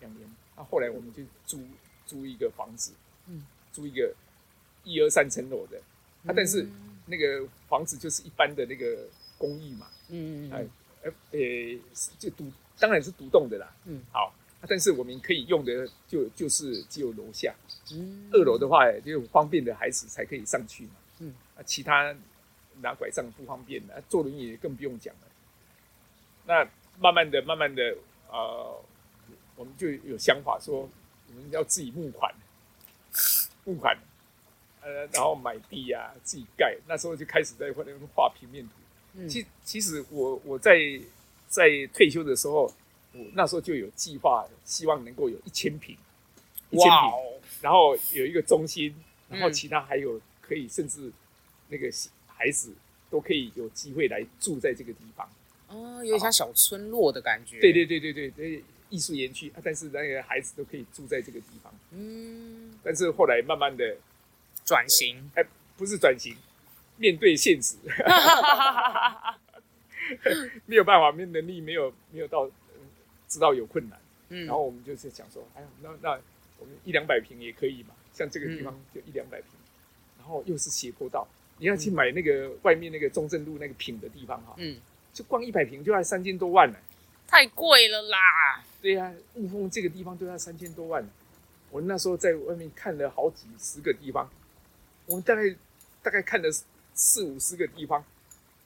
两年，那、后来我们就租租一个房子，嗯，租一个一二三层楼的，啊，但是那个房子就是一般的那个公寓嘛，哎嗯嗯。哎，呃呃，就独当然是独栋的啦，嗯，好，啊但是我们可以用的就就是只有楼下，嗯。二楼的话就方便的孩子才可以上去嘛，嗯，啊，其他拿拐杖不方便的，啊坐轮椅更不用讲了。那慢慢的、慢慢的，呃，我们就有想法说，我们要自己募款，募款，呃，然后买地呀、自己盖。那时候就开始在画画平面图。嗯其其实我我在在退休的时候，我那时候就有计划，希望能够有一千平，一千平，然后有一个中心，然后嗯其他还有可以甚至那个孩子都可以有机会来住在这个地方。哦，有点像小村落的感觉，对，对对对对对，艺术园区，啊但是那个孩子都可以住在这个地方。嗯，但是后来慢慢的，转型，哎，不是转型，面对现实，没有办法，没能力，没有没有到、嗯知道有困难。嗯，然后我们就是想说，哎呀，那那我们一两百平也可以嘛，像这个地方就一两百平，然后又是斜坡道，你要去买那个外面那个中正路那个平的地方哈，嗯，就光一百平就要三千多万呢。太贵了啦，对呀、雾峰这个地方都要三千多万。我那时候在外面看了好几十个地方，我们大概大概看了四五十个地方，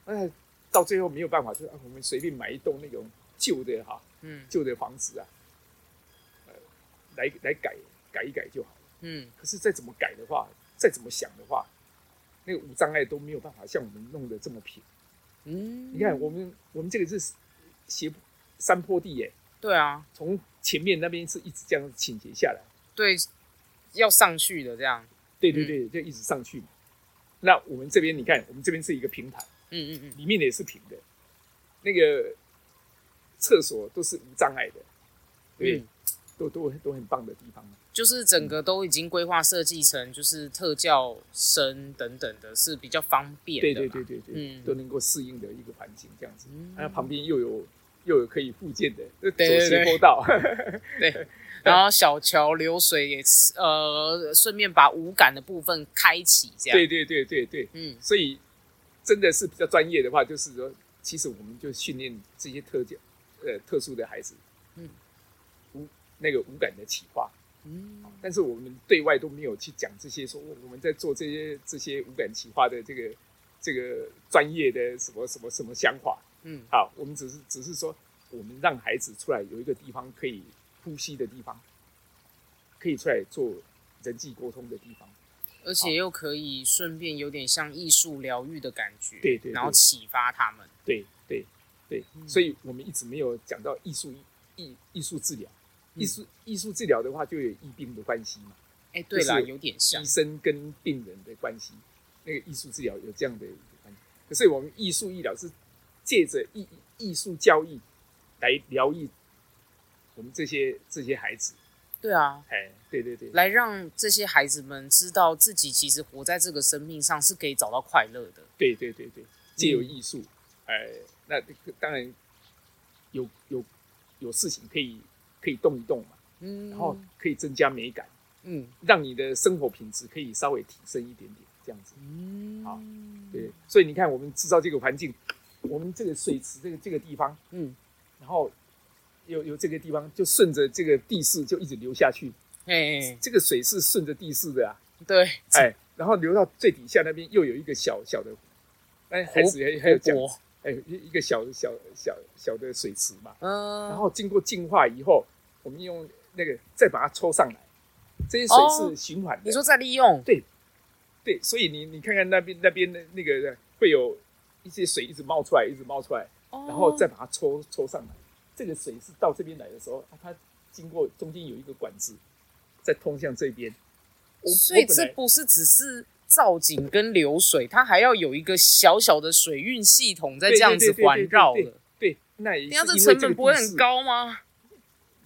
哎，到最后没有办法，就是啊，我们随便买一栋那种旧的哈，嗯旧的房子啊，呃，来来改改一改就好了。嗯可是再怎么改的话，再怎么想的话，那个无障碍都没有办法像我们弄得这么平。嗯，你看，我们我们这个是斜山坡地耶，对啊，从前面那边是一直这样倾斜下来。对，要上去的这样，对对对，就一直上去嘛。那我们这边你看，我们这边是一个平台，嗯嗯嗯，里面也是平的，那个厕所都是无障碍的，对，嗯。都都都很棒的地方。就是整个都已经规划设计成就是特教生等等的，是比较方便的。对对对对对，嗯。都能够适应的一个环境这样子。嗯。那旁边又有又有可以复健的，对对对斜坡道。对，然后小桥流水也是呃，顺便把五感的部分开启，这样。对对对对对，嗯所以真的是比较专业的话，就是说，其实我们就训练这些特教呃特殊的孩子，嗯，无那个无感的启发。嗯但是我们对外都没有去讲这些，说我们在做这些这些无感启发的这个这个专业的什么什么什么想法。嗯好，我们只是只是说，我们让孩子出来有一个地方可以呼吸的地方，可以出来做人际沟通的地方。而且又可以顺便有点像艺术疗愈的感觉，对对对然后启发他们。对对对，嗯所以我们一直没有讲到艺术艺艺术治疗。嗯艺术艺术治疗的话，就有医病的关系嘛，哎，对啦，有点像医。生跟病人的关系。那个艺术治疗有这样的一个关系，可是我们艺术医疗是借着艺艺术教育来疗愈我们这些这些孩子。对啊，哎，对对对，来让这些孩子们知道自己其实活在这个生命上是可以找到快乐的。对对对对，借嗯由艺术，哎，那当然有有有事情可以可以动一动嘛，嗯，然后可以增加美感。嗯让你的生活品质可以稍微提升一点点，这样子。嗯，好对，所以你看，我们制造这个环境，我们这个水池这个这个地方，嗯，然后有有这个地方，就顺着这个地势就一直流下去。哎，这个水是顺着地势的啊，对，哎，然后流到最底下那边又有一个小小的，哎，还是还还有讲，活，哎，一一个小小小小的水池嘛，嗯，然后经过净化以后，我们用那个再把它抽上来，这些水哦。是循环的。你说再利用，对。对，所以你你看看那边那边的那个会有一些水一直冒出来，一直冒出来，然然后再把它抽抽上来。这个水是到这边来的时候，啊它经过中间有一个管子，再通向这边。我所以这不是只是造景跟流水，它还要有一个小小的水运系统在这样子环绕的。对，那也是这成本不会很？高吗？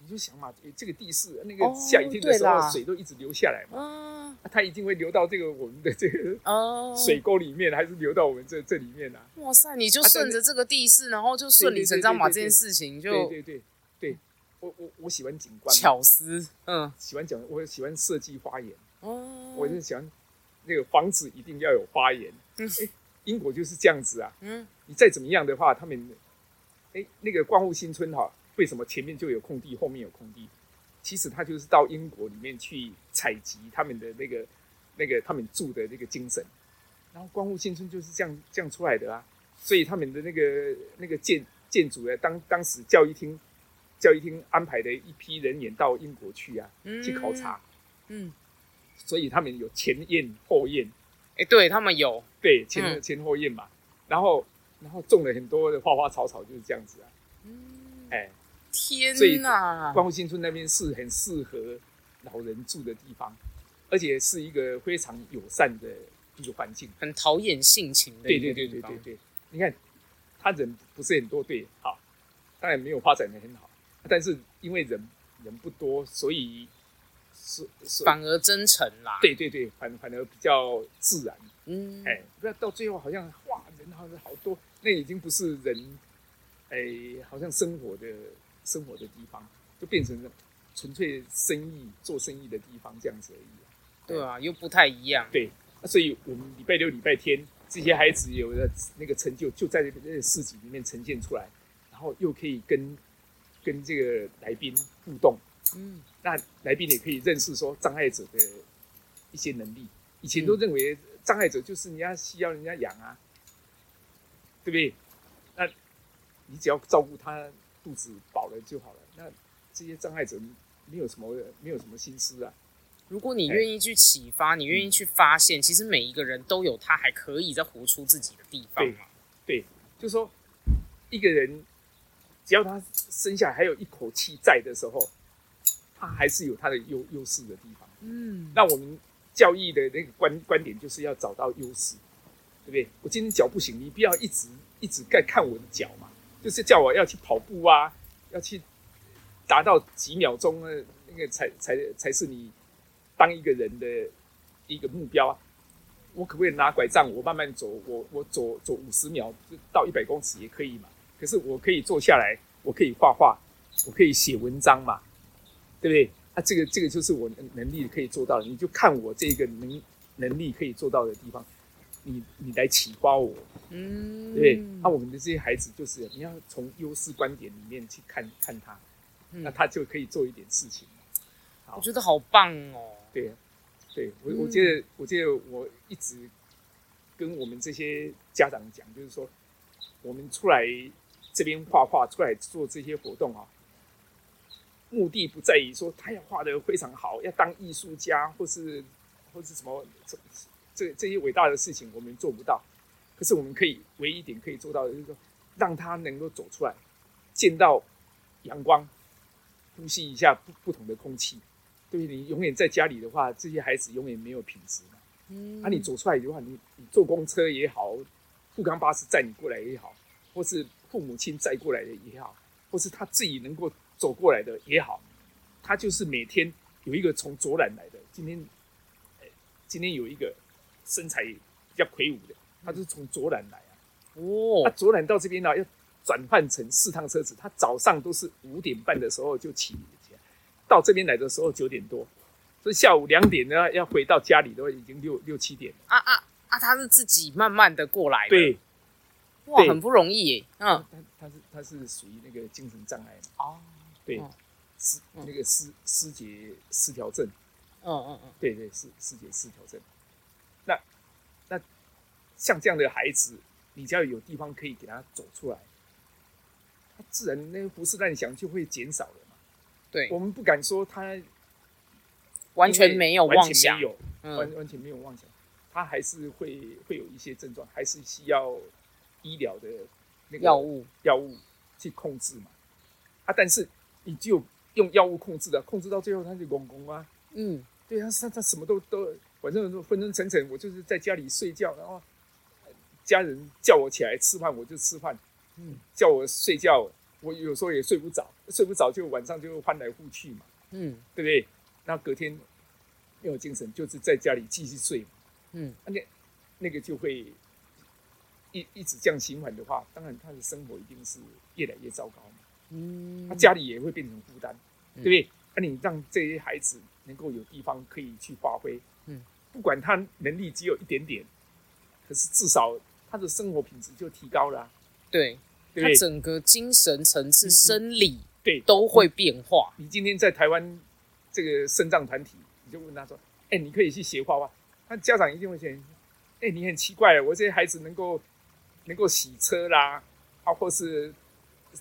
你就想嘛，这个地势，那个哦下雨天的时候水都一直流下来嘛，它一定会流到这个我们的这个哦，水沟里面，还是流到我们这这里面啊？哇塞，你就啊顺着这个地势，然后就顺理成章把这件事情就对对对，我我我喜欢景观，巧思，嗯喜欢讲，我喜欢设计花园，哦，我就喜欢那个房子一定要有花园。嗯哎英国就是这样子啊，嗯你再怎么样的话，他们哎那个光复新村哈，为什么前面就有空地，后面有空地？其实他就是到英国里面去采集他们的那个那个他们住的那个精神，然后光复新村就是这样这样出来的啊。所以他们的那个那个建建筑呢，当当时教育厅教育厅安排的一批人员到英国去啊，嗯。去考察，嗯，所以他们有前宴后宴，哎，对他们有，对前、嗯。前后宴嘛，然后然后种了很多的花花草草，就是这样子啊，嗯，哎，天所以哪，光复新村那边是很适合老人住的地方，而且是一个非常友善的一个环境。很陶冶性情的对对对对对对，你看他人不是很多，对，好，当然没有发展的很好，但是因为人人不多，所以是是，反而真诚啦，，对对对，反反而比较自然。嗯，哎，不要到最后好像哇人好像好多，那已经不是人，哎，好像生活的生活的地方，就变成了纯粹生意做生意的地方这样子而已、啊。对啊，又不太一样，对，那所以我们礼拜六、礼拜天这些孩子有的那个成就，就在那个市集里面呈现出来，然后又可以跟跟这个来宾互动，嗯，那来宾也可以认识说障碍者的一些能力。以前都认为障碍者就是人家需要人家养啊，对不对？那你只要照顾他肚子饱了就好了。那这些障碍者没有什么没有什么心思啊，如果你愿意去启发，你愿意去发现，其实每一个人都有他还可以再活出自己的地方嘛。对，就说一个人只要他生下来还有一口气在的时候，他还是有他的优优势的地方。嗯，那我们教育的那个观观点就是要找到优势，对不对？我今天脚不行，你不要一直一直在看我的脚嘛，就是叫我要去跑步啊，要去达到几秒钟那个才才才是你当一个人的一个目标啊。我可不可以拿拐杖，我慢慢走，我我走走五十秒到一百公尺也可以嘛？可是我可以坐下来，我可以画画，我可以写文章嘛，对不对？啊，这个这个就是我能力可以做到的，你就看我这个能能力可以做到的地方，你你来启发我，嗯，对。那我们的这些孩子就是你要从优势观点里面去看看他，那他就可以做一点事情。我觉得好棒哦。对。对我，我觉得，我觉得我一直跟我们这些家长讲，就是说，我们出来这边画画，出来做这些活动啊，目的不在于说他要画的非常好，要当艺术家，或是或是什么这这这些伟大的事情，我们做不到。可是我们可以唯一一点可以做到的，就是说，让他能够走出来，见到阳光，呼吸一下不不同的空气。对你永远在家里的话，这些孩子永远没有品质嘛。嗯，啊，你走出来的话，你你坐公车也好，富康巴士载你过来也好，或是父母亲载过来的也好，或是他自己能够走过来的也好，他就是每天有一个从左揽来的。今天，今天有一个身材比较魁梧的，他是从左南来啊。哦，他左南到这边呢，要转换成四趟车子。他早上都是五点半的时候就起。到这边来的时候九点多，所以下午两点呢要回到家里的话已经六六七点了。啊啊啊！他是自己慢慢的过来的，对，哇，很不容易耶。嗯，他他是他是属于那个精神障碍哦，对，失那个失失节失调症。嗯嗯嗯，对对，失失节失调症。像这样的孩子，你只要有地方可以给他走出来，他自然那个胡思乱想就会减少了嘛。对，我们不敢说他完全没有妄想，完完全没有妄想，他还是会会有一些症状，还是需要医疗的那个药物药物去控制嘛。啊，但是你只有用药物控制的，控制到最后他就公公啊。嗯，对啊他他什么都都反正都昏昏沉沉，我就是在家里睡觉，然后家人叫我起来吃饭我就吃饭，嗯，叫我睡觉。我有时候也睡不着，睡不着就晚上就翻来覆去嘛，嗯，对不对？那隔天没有精神，就是在家里继续睡，嗯，那那个就会一一直这样循环的话，当然他的生活一定是越来越糟糕嘛，嗯，他家里也会变成负担，对不对？那你让这些孩子能够有地方可以去发挥，嗯，不管他能力只有一点点，可是至少他的生活品质就提高了，对。他整个精神层次、生理对都会变化。你今天在台湾这个肾脏团体，你就问他说：“哎，你可以去学画画。”他家长一定会讲：“哎，你很奇怪，我这些孩子能够能够洗车啦，啊，或是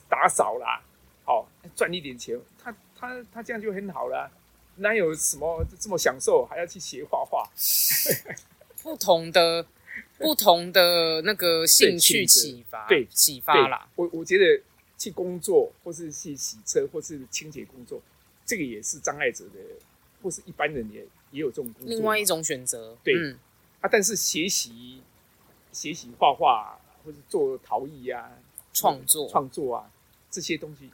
打扫啦，好赚一点钱，他他他这样就很好了，哪有什么这么享受，还要去学画画？不同的。”不同的那个兴趣启发，对启发啦。我我觉得去工作，或是去洗车，或是清洁工作，这个也是障碍者的，或是一般人也也有这种工作。另外一种选择，对啊。但是学习学习画画，或者做陶艺呀，创作创作啊，这些东西，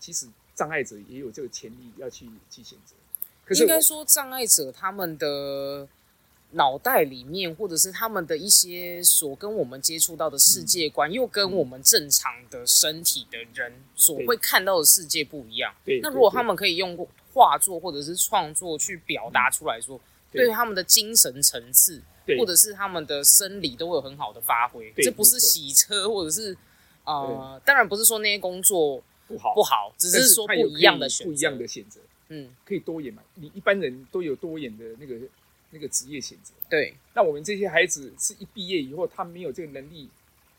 其实障碍者也有这个潜力要去去选择。可是应该说，障碍者他们的。脑袋里面，或者是他们的一些所跟我们接触到的世界观，又跟我们正常的身体的人所会看到的世界不一样。对，那如果他们可以用画作或者是创作去表达出来说，对他们的精神层次，或者是他们的生理都会有很好的发挥。这不是洗车，或者是呃，当然不是说那些工作不好不好，只是说不一样的选择，不一样的选择。嗯，可以多演嘛？你一般人都有多演的那个。那个职业选择，对。那我们这些孩子是一毕业以后，他没有这个能力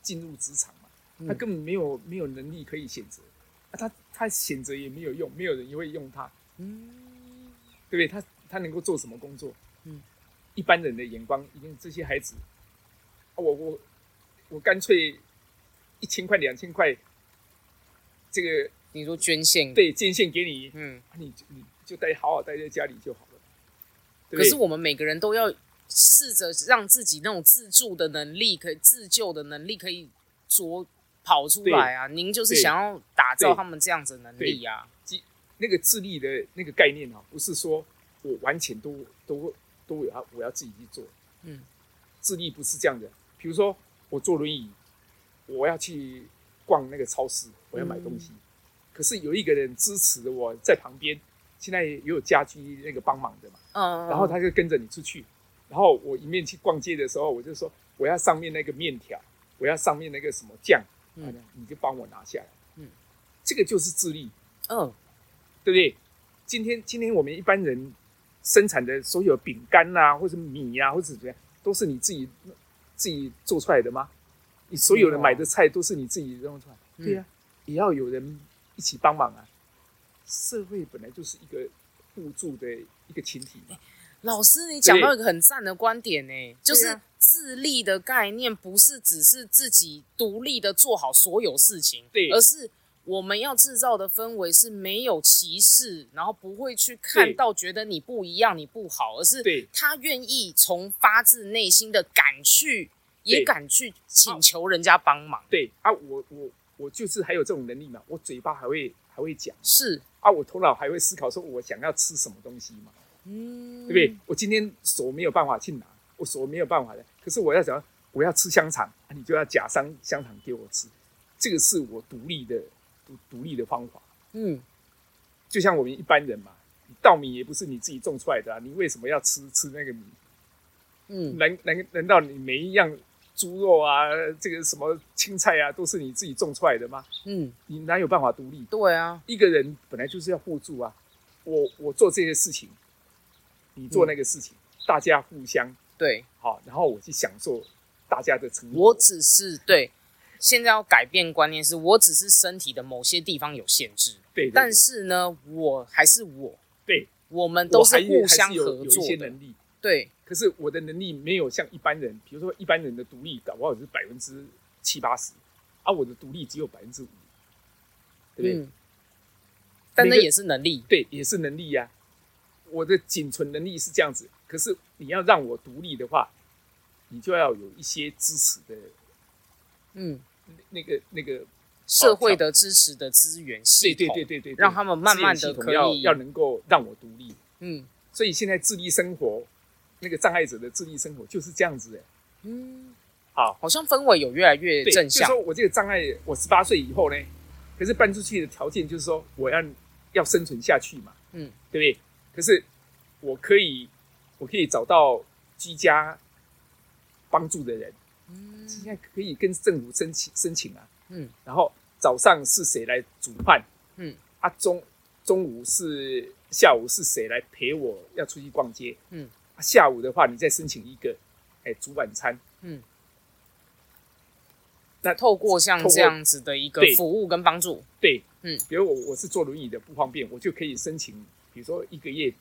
进入职场嘛？他根本没有没有能力可以选择，啊，他他选择也没有用，没有人也会用他，嗯，对不对？他他能够做什么工作？嗯，一般人的眼光，一定这些孩子，我我我干脆一千块两千块，这个你说捐献，对，捐献给你，嗯，你你就待好好待在家里就好可是我们每个人都要试着让自己那种自助的能力，可以自救的能力，可以着跑出来啊！您就是想要打造他们这样子的能力啊。那个智力的那个概念啊，不是说我完全都都都要我要自己去做，嗯，智力不是这样的。比如说我坐轮椅，我要去逛那个超市，我要买东西，可是有一个人支持我在旁边，现在也有家居那个帮忙的嘛，嗯，然后他就跟着你出去，然后我一面去逛街的时候，我就说我要上面那个面条，我要上面那个什么酱，嗯你就帮我拿下来，嗯，这个就是智力。嗯对不对？今天今天我们一般人生产的所有饼干呐、或者米呀、或者怎么样，都是你自己自己做出来的吗？你所有的买的菜都是你自己弄出来？嗯对呀、也要有人一起帮忙啊。社会本来就是一个互助的一个群体嘛。老师，你讲到一个很赞的观点呢、就是自立的概念，不是只是自己独立的做好所有事情，对。而是我们要制造的氛围是没有歧视，然后不会去看到觉得你不一样、你不好，而是对。他愿意从发自内心的敢去，也敢去请求人家帮忙，对。啊，我我我就是还有这种能力嘛，我嘴巴还会还会讲是，啊，我头脑还会思考，说我想要吃什么东西嘛。嗯，对不对？我今天手没有办法去拿，我手没有办法的，可是我要讲，我要吃香肠，啊你就要假香香肠给我吃，这个是我独立的独独立的方法。嗯，就像我们一般人嘛，稻米也不是你自己种出来的啊，你为什么要吃吃那个米？嗯，难难难道你每一样猪肉啊，这个什么青菜啊，都是你自己种出来的吗？嗯，你哪有办法独立？对啊，一个人本来就是要互助啊，我我做这些事情，你做那个事情，大家互相。对。好，然后我去享受大家的成果。我只是对，现在要改变观念是，我只是身体的某些地方有限制，对，对但是呢，我还是我，对，我们都是还互相合作的，些能力，对，可是我的能力没有像一般人，比如说一般人的独立，搞不好是百分之七八十，而我的独立只有百分之五，对不对？嗯，但那也是能力，对，也是能力呀、我的仅存能力是这样子，可是你要让我独立的话，你就要有一些支持的嗯，那个那个，社会的支持的资源系对统，对对对对，让他们慢慢资源系统地可以要要能够让我独立。嗯。所以现在自立生活，那个障碍者的自立生活就是这样子的。嗯，好，好像氛围有越来越，正向。就是说，我这个障碍，我十八岁以后呢，可是搬出去的条件就是说，我要要生存下去嘛，嗯，对不对？可是我可以，我可以找到居家帮助的人，嗯。现在可以跟政府申请申请啊，嗯，然后早上是谁来煮饭，嗯，啊中中午是下午是谁来陪我要出去逛街，嗯。啊，下午的话你再申请一个，哎，煮晚餐，嗯，那透过像这样子的一个服务跟帮助，对，嗯，比如我我是坐轮椅的不方便，我就可以申请，比如说一个月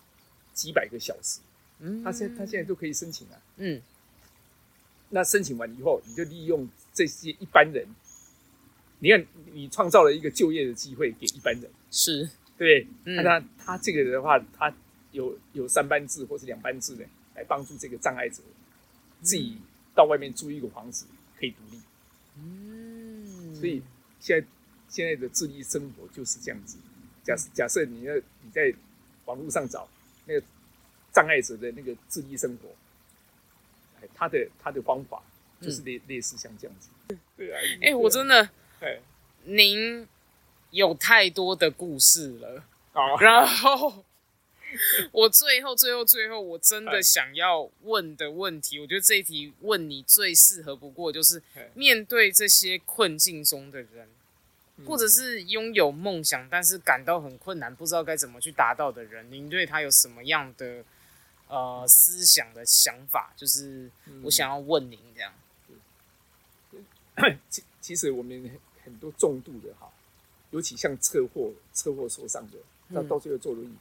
几百个小时，嗯，他现他现在都可以申请啊。嗯。那申请完以后，你就利用这些一般人，你看你创造了一个就业的机会给一般人，是，对？嗯。那他他这个的话，他有有三班制或是两班制的来帮助这个障碍者，自己到外面租一个房子可以独立。嗯，所以现在现在的自立生活就是这样子。假假设你要你在网络上找那个障碍者的那个自立生活，哎，他的他的方法就是类、类似像这样子。对啊，哎、我真的，哎您有太多的故事了。哦，然后 我最后、最后、最后，我真的哎。想要问的问题，我觉得这一题问你最适合不过，就是哎面对这些困境中的人，嗯。或者是拥有梦想但是感到很困难，不知道该怎么去达到的人，您对他有什么样的呃思想的想法？就是嗯。我想要问您这样。其其实我们很很多重度的哈，尤其像车祸车祸受伤的，到嗯。到最后坐轮椅，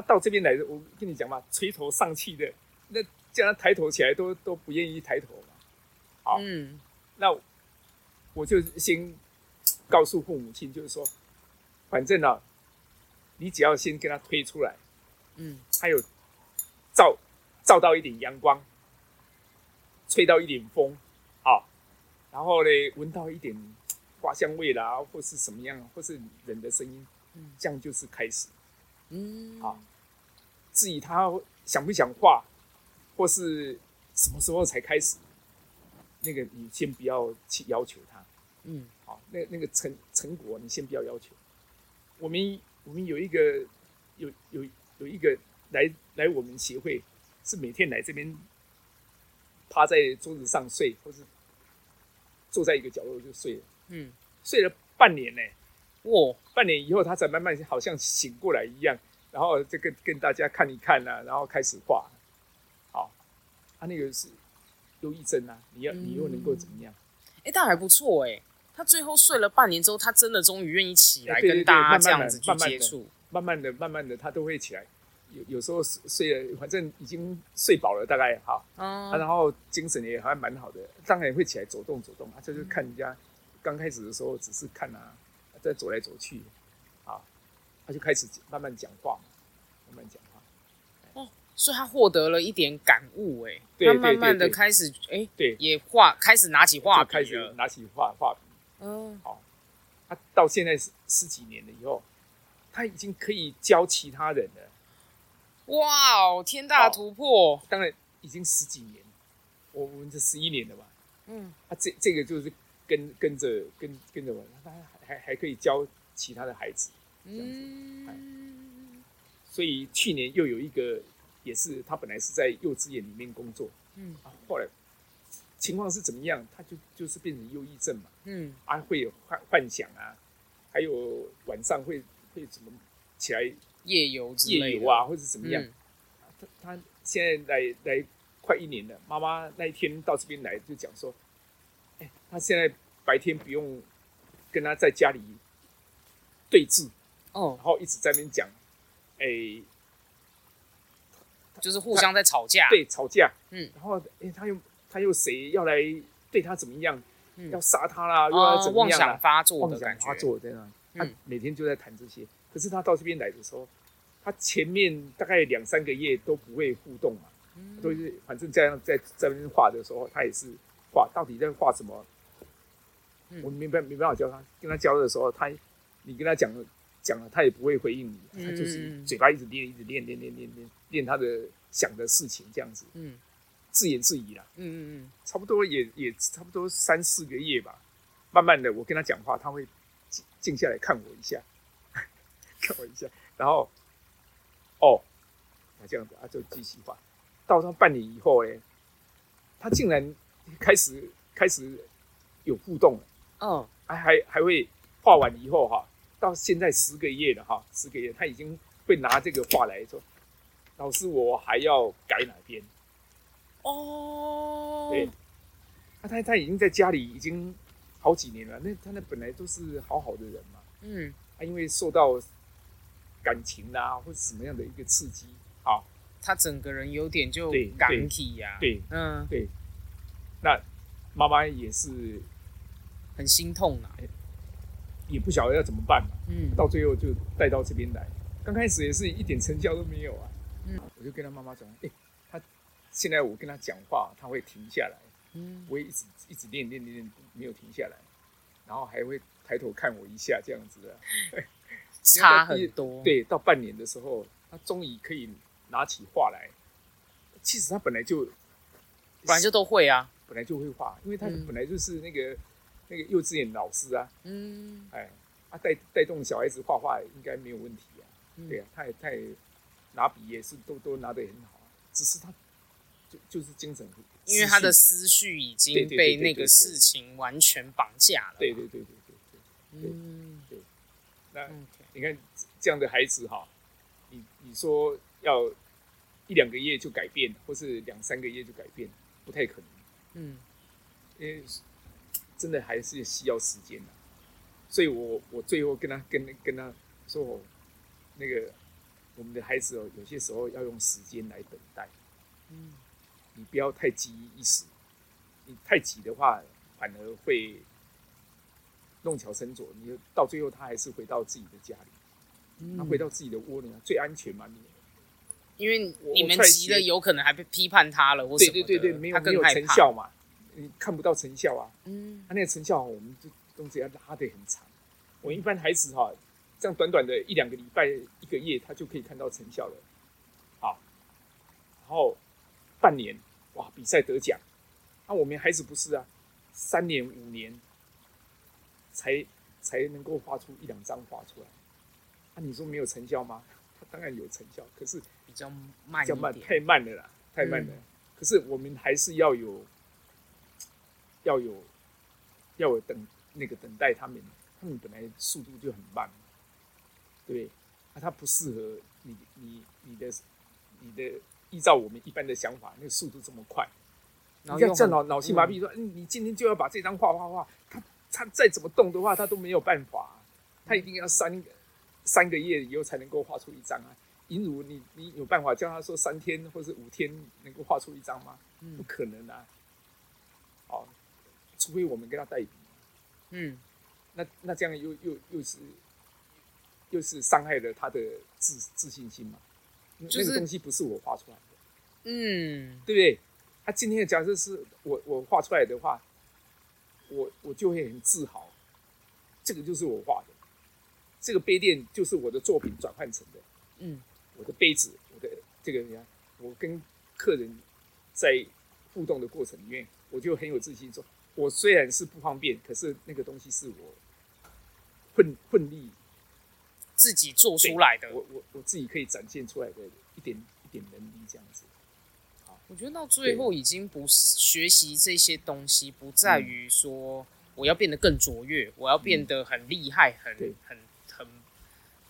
他到这边来的，我跟你讲嘛，垂头丧气的，那叫他抬头起来都都不愿意抬头嘛。好嗯。那我就先告诉父母亲，就是说，反正啊，你只要先跟他推出来，嗯。还有照照到一点阳光，吹到一点风，好，然后呢，闻到一点花香味啦，或是什么样，或是人的声音，嗯。这样就是开始。嗯，好至于他想不想画，或是什么时候才开始，那个你先不要去要求他。嗯好，那那个成成果你先不要要求。我们我们有一个有有有一个来来我们协会，是每天来这边趴在桌子上睡，或是坐在一个角落就睡了，嗯，睡了半年呢。哇，半年以后，他才慢慢好像醒过来一样，然后这个跟大家看一看啊，然后开始画。好，他、那个是忧郁症啊，你要你又能够怎么样？哎，但还不错哎。他最后睡了半年之后，他真的终于愿意起来跟大家这样子去接触。慢慢的、慢慢的，他都会起来。有有时候睡睡了，反正已经睡饱了，大概哈、啊，嗯然后精神也还蛮好的，当然也会起来走动走动啊。这就是看人家刚开始的时候只是看啊，在走来走去，啊，他就开始慢慢讲话，慢慢讲话。哦所以他获得了一点感悟哎，他慢慢的开始哎对，也画开始拿起画笔开始。拿起画画笔。嗯他到现在十十几年了以后，他已经可以教其他人了。哇哦，天大突破！当然已经十几年，我我们这十一年了吧？嗯他这这个就是跟跟着跟跟着我，他还还还可以教其他的孩子。嗯所以去年又有一个，也是他本来是在幼稚园里面工作，嗯啊，后来情况是怎么样？他就就是变成忧郁症嘛，嗯啊，会有幻幻想啊，还有晚上会会怎么起来夜游夜游啊，或者怎么样？嗯他他现在来来快一年了，妈妈那一天到这边来就讲说，哎、他现在白天不用跟他在家里对峙，哦然，后一直在那边讲，哎、就是互相在吵架。对，吵架，嗯，然后哎、他又他又谁要来对他怎么样？嗯要杀他啦，又要怎么样妄？想发作妄想的感觉。发作在那，他嗯每天就在谈这些。可是他到这边来的时候，他前面大概两三个月都不会互动嘛，嗯都是反正这样在在那边画的时候，他也是画，到底在画什么？嗯我没办没办法教他，跟他教的时候，他你跟他讲了讲了，他也不会回应你，他就是嗯嘴巴一直练，一直练练练练练练他的想的事情，这样子嗯自言自语啦。嗯嗯嗯差不多也也差不多三四个月吧。慢慢的，我跟他讲话，他会静静下来看我一下，看我一下，然后哦，那这样子，他就继续画。到他半年以后呢，他竟然开始开始有互动了，哦还还还会画完以后哈，到现在十个月了哈，十个月他已经会拿这个话来说，老师我还要改哪边？哦，对，那他他已经在家里已经好几年了，那他那本来都是好好的人嘛，嗯。他，因为受到感情啦、或者什么样的一个刺激，啊，他整个人有点就对港体呀。对嗯，对，那妈妈也是很心痛啊。也不晓得要怎么办嘛，嗯到最后就带到这边来，刚开始也是一点成交都没有啊，嗯，我就跟他妈妈讲，哎、他现在我跟他讲话，他会停下来，嗯我也一直一直练练练练，没有停下来，然后还会抬头看我一下这样子的。差很多。，对，到半年的时候，他终于可以拿起画来。其实他本来就本来就都会啊。本来就会画，因为他嗯本来就是那个、那个幼稚园老师啊，嗯，哎，他带带动小孩子画画应该没有问题啊。嗯对啊，他也他也拿笔也是都都拿得很好啊，只是他就就是精神，因为他的思思绪已对经对对被那个对对对事情完全绑架了。绪，对对对对对对。嗯那你看这样的孩子哈，你你说要一两个月就改变，或是两三个月就改变，不太可能，嗯因为真的还是需要时间的。所以我我最后跟他跟跟他说，我那个我们的孩子哦，有些时候要用时间来等待，嗯你不要太急于一时，你太急的话，反而会弄巧成拙，你到最后他还是回到自己的家里。他嗯回到自己的窝里，最安全嘛。你因为你们急了，有可能还被批判他了，或对对对对，没有他没有。成效嘛，你看不到成效啊。嗯他那个成效，我们就东西要拉得很长。我一般孩子哈，这样短短的一两个礼拜、一个月，他就可以看到成效了。好，然后半年，哇，比赛得奖。那、我们孩子不是啊，三年、五年才才能够画出一两张画出来。那、你说没有成效吗？他 当然有成效，可是比较慢比较慢，太慢了啦，太慢了。嗯可是我们还是要有，要有，要有等那个等待他们，他们本来速度就很慢，对？那、他不适合你你你的你的依照我们一般的想法，那个速度这么快，你这样脑脑性麻痹说，嗯，你今天就要把这张画画画，他他再怎么动的话，他都没有办法，他一定要三个三个月以后才能够画出一张啊。银如你你有办法叫他说三天或是五天能够画出一张吗？嗯不可能啊！哦，除非我们跟他代笔，嗯那那这样又又又是又是伤害了他的自自信心嘛？就是那个东西不是我画出来的。嗯对不对？他、今天的假设是我我画出来的话，我我就会很自豪，这个就是我画的，这个杯垫就是我的作品转换成的，嗯我的杯子，我的这个你看，我跟客人在互动的过程里面，我就很有自信说，我虽然是不方便，可是那个东西是我混混力自己做出来的。我我我自己可以展现出来的一点一点能力这样子。我觉得到最后已经不是学习这些东西，不在于说我要变得更卓越，我要变得很厉害，很很很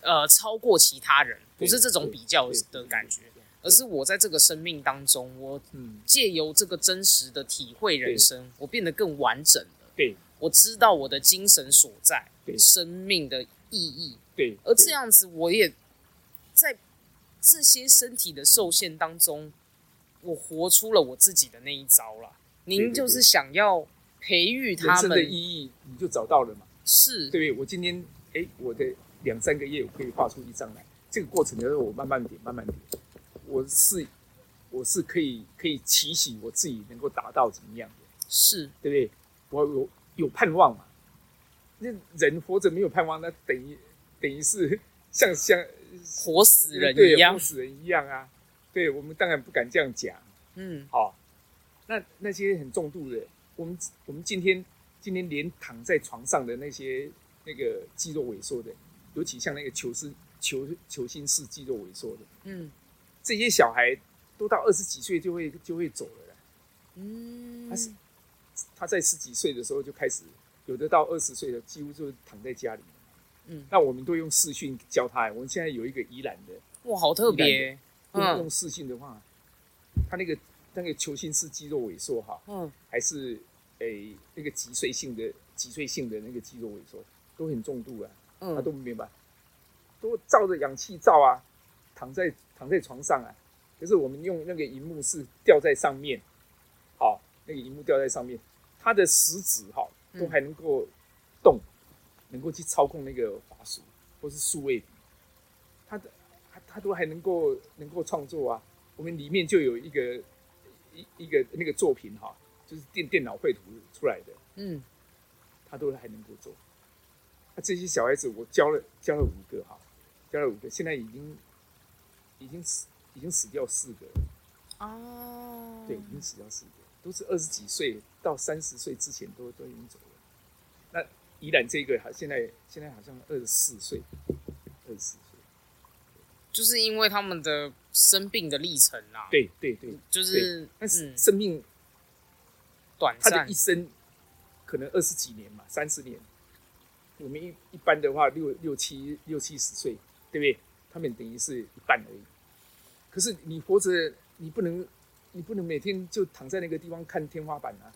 呃超过其他人，不是这种比较的感觉，对而是我在这个生命当中，我嗯，借由这个真实的体会人生，我变得更完整了。对我知道我的精神所在，对生命的意义，对。而这样子，我也在这些身体的受限当中，我活出了我自己的那一招了。您就是想要培育他们的意，义你就找到了嘛，是对？我今天哎，我的两三个月我可以画出一张来，这个过程就是我慢慢点，慢慢点，我是我是可以可以提醒我自己能够达到怎么样的，是，对不对？我有有盼望嘛？那人活着没有盼望，那等于等于是像像活死人一样活。死人一样啊。对我们当然不敢这样讲。嗯，好，那那些很重度的，我们我们今天今天连躺在床上的那些那个肌肉萎缩的，尤其像那个球是球球心式肌肉萎缩的，嗯这些小孩都到二十几岁就会就会走了啦。嗯，他是他在十几岁的时候就开始，有的到二十岁的几乎就躺在家里。嗯。那我们都用视讯教他。我们现在有一个宜兰的，哇，好特别，嗯。用用视讯的话，他那个那个球心式肌肉萎缩哈，嗯。还是诶、那个脊髓性的脊髓性的那个肌肉萎缩都很重度啊，他嗯，都没办法，都照着氧气罩啊，躺在躺在床上啊。可是我们用那个荧幕是吊在上面，好，那个荧幕吊在上面，他的食指哈都还能够动，能够去操控那个滑鼠或是数位笔，他的他他都还能够能够创作啊。我们里面就有一个一一个那个作品哈，就是电电脑绘图出来的，嗯他都还能够做。那、这些小孩子，我教了教了五个哈，教了五个，现在已经已经死已经死掉四个了，啊，对，已经死掉四个，都是二十几岁到三十岁之前都都已经走了。那宜兰这个好，现在现在好像二十四岁，二十四岁，就是因为他们的生病的历程啊，，对对对，就是但是嗯生命短暂他的一，生可能二十几年嘛，三十年。我们一一般的话，六六七六七十岁，对不对？他们等于是一半而已。可是你活着，你不能，你不能每天就躺在那个地方看天花板啊，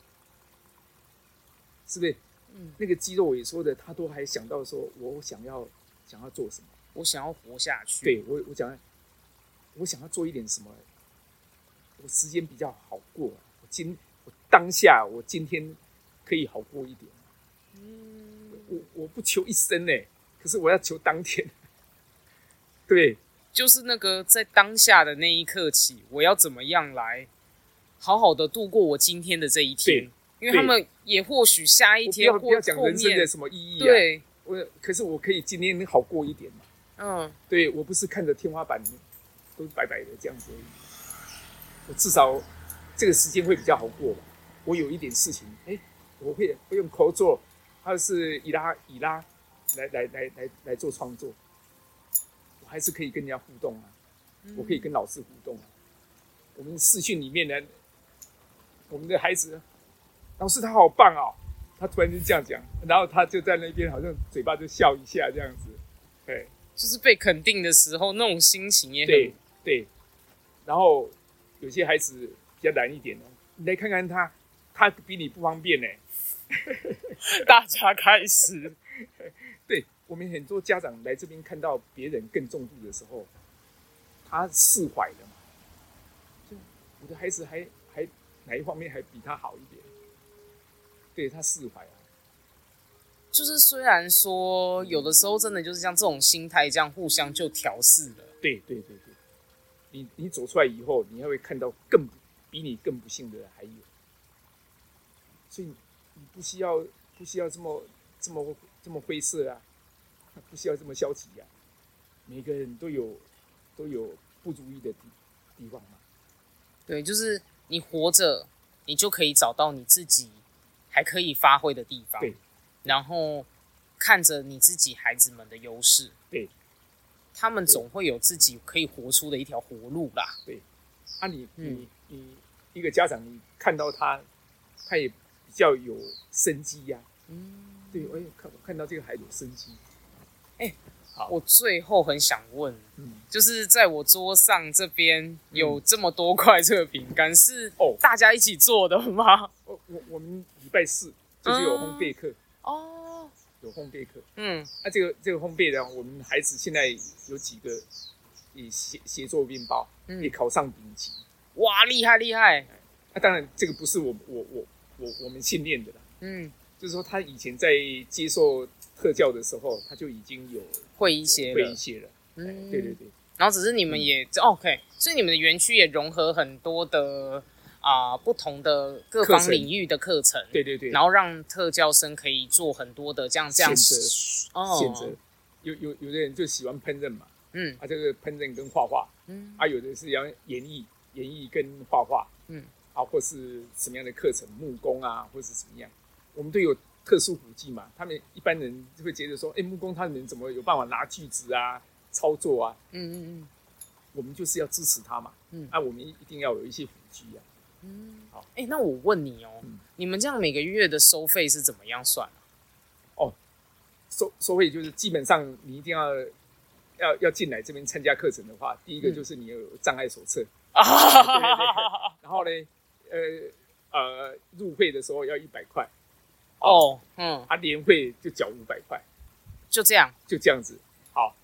是不是？嗯，那个肌肉萎缩的，他都还想到说，我想要想要做什么？我想要活下去，对我，我想要，我想要做一点什么，我时间比较好过。我今我当下，我今天可以好过一点。嗯，我我不求一生呢，可是我要求当天。对就是那个在当下的那一刻起，我要怎么样来好好的度过我今天的这一天？因为他们也或许下一天不要讲人生的什么意义啊？对，我可是我可以今天好过一点嘛？嗯，对我不是看着天花板都白白的这样子而已，我至少这个时间会比较好过吧。我有一点事情，哎，我会会用口做，或是以拉以拉来来来来来做创作，我还是可以跟人家互动啊，我可以跟老师互动啊。我们视讯里面呢，我们的孩子，老师他好棒哦，他突然就这样讲，然后他就在那边好像嘴巴就笑一下这样子，对，就是被肯定的时候那种心情也对对，然后有些孩子比较难一点哦，你来看看他。他比你不方便呢，大家开始，对 我们很多家长来这边看到别人更重度的时候，他释怀了嘛？就我的孩子还还哪一方面还比他好一点？对他释怀啊。就是虽然说有的时候真的就是像这种心态这样互相就调试了。对对对对，你你走出来以后，你还会看到更比你更不幸的还有。所以你不需要不需要这么这么这么灰色啊，不需要这么消极啊。每个人都有都有不如意的地地方嘛。对，就是你活着，你就可以找到你自己还可以发挥的地方。对，然后看着你自己孩子们的优势。对，他们总会有自己可以活出的一条活路啦。对，啊，你你你一个家长，你看到他，他也比。较有生机呀，嗯，对，我也看看到这个孩子有生机，哎，好，我最后很想问，嗯，就是在我桌上这边有这么多块这个饼干，是哦。大家一起做的吗？我我我们礼拜四就是有烘焙课。哦，有烘焙课，嗯，那这个这个烘焙的，我们孩子现在有几个也协协作面包，也考上顶级，哇，厉害厉害！那当然这个不是我我我。我我们训练的啦，嗯，就是说他以前在接受特教的时候，他就已经有会一些会一些了，嗯，对对对。然后只是你们也 OK，所以你们的园区也融合很多的啊不同的各方领域的课程，对对对。然后让特教生可以做很多的这样这样选择，选择。有有有的人就喜欢烹饪嘛，嗯，啊这个烹饪跟画画，嗯，啊有的是要演绎演绎跟画画，嗯。啊，或是什么样的课程，木工啊，或是怎么样，我们都有特殊古迹嘛。他们一般人就会觉得说，哎，木工他们怎么有办法拿锯子啊，操作啊？嗯嗯嗯，我们就是要支持他嘛。嗯，那我们一定要有一些辅具啊。嗯，好，哎，那我问你哦，你们这样每个月的收费是怎么样算哦，收收费就是基本上你一定要要要进来这边参加课程的话，第一个就是你有障碍手册啊，然后呢？呃呃，入会的时候要一百块，哦，嗯，他，年会就缴五百块，就这样，就这样子，好，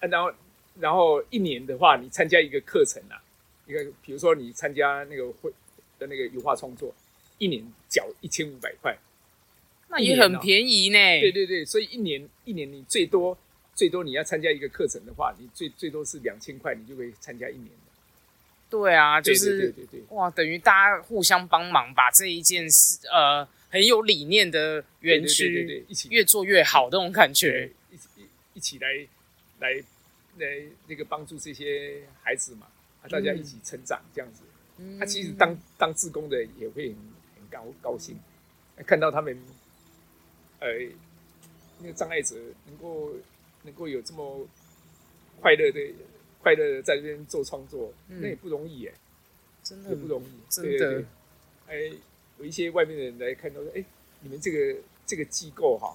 然后然后一年的话，你参加一个课程啊，一个比如说你参加那个会的那个油画创作，一年缴一千五百块，那也很便宜呢。对对对，所以一年一年你最多最多你要参加一个课程的话，你最最多是两千块，你就可以参加一年。对啊，就是对对对。哇，等于大家互相帮忙，把这一件事呃很有理念的园区一起越做越好，那种感觉，一起一一起来来来那个帮助这些孩子嘛，啊，大家一起成长这样子。他其实当当志工的也会很很高高兴，看到他们呃那个障碍者能够能够有这么快乐的。快乐的在这边做创作，那也不容易哎，真的不容易，真的。哎，有一些外面的人来看到说：“哎，你们这个这个机构哈，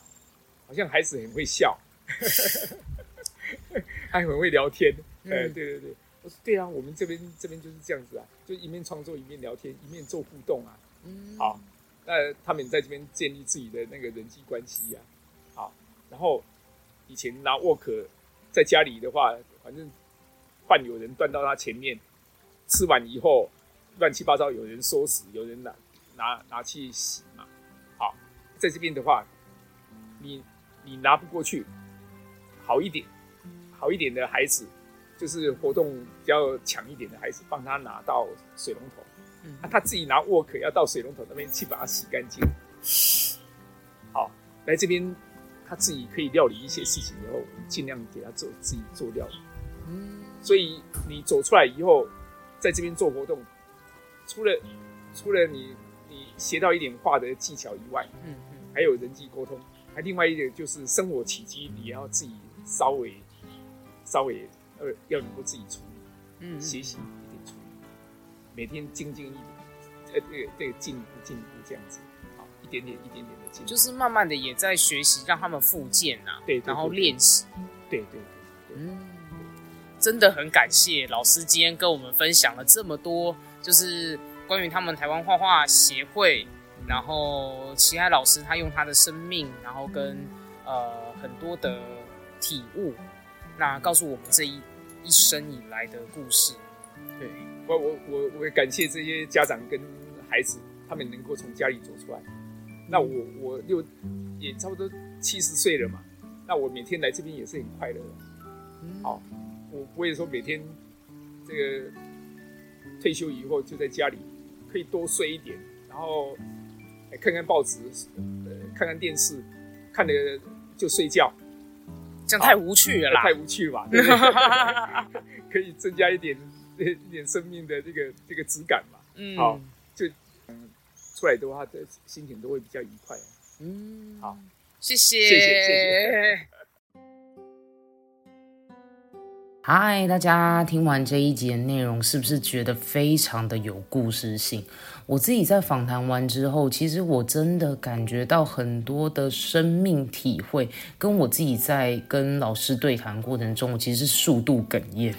好像孩子很会笑，还很会聊天。”哎，对对对，我说对啊，我们这边这边就是这样子啊，就一面创作一面聊天，一面做互动啊。嗯，好，那他们在这边建立自己的那个人际关系呀。好，然后以前拿沃克在家里的话，反正。饭有人端到他前面，吃完以后乱七八糟，有人收拾，有人拿拿拿去洗嘛。好，在这边的话，你你拿不过去，好一点，好一点的孩子就是活动比较强一点的孩子，帮他拿到水龙头，嗯啊，他自己拿沃克要到水龙头那边去把它洗干净。好，来这边他自己可以料理一些事情以后，尽量给他做自己做料理。嗯所以你走出来以后，在这边做活动，除了除了你你学到一点画的技巧以外，嗯嗯。还有人际沟通，还另外一点就是生活起居，你要自己稍微稍微呃要能够自己处理，嗯学习一点处理，每天精进一点，呃，这个这个进一步进一步这样子，好，一点点一点点的进步，就是慢慢的也在学习，让他们复健啊，对然后练习。对对对，嗯，真的很感谢老师今天跟我们分享了这么多，就是关于他们台湾画画协会，然后齐海老师他用他的生命，然后跟呃很多的体悟，那告诉我们这一一生以来的故事。对，我我我我也感谢这些家长跟孩子，他们能够从家里走出来。那我我六也差不多七十岁了嘛，那我每天来这边也是很快乐的。嗯好，我不会说每天这个退休以后就在家里可以多睡一点，然后哎看看报纸，呃，看看电视，看了就睡觉，这样太无趣了啦。太无趣了吧？对对？可以增加一点一点生命的这个这个质感嘛。嗯，好就出来的话，的心情都会比较愉快。嗯，好，谢谢，谢谢谢谢。嗨，大家听完这一集的内容，是不是觉得非常的有故事性？我自己在访谈完之后，其实我真的感觉到很多的生命体会，跟我自己在跟老师对谈过程中，其实是数度哽咽。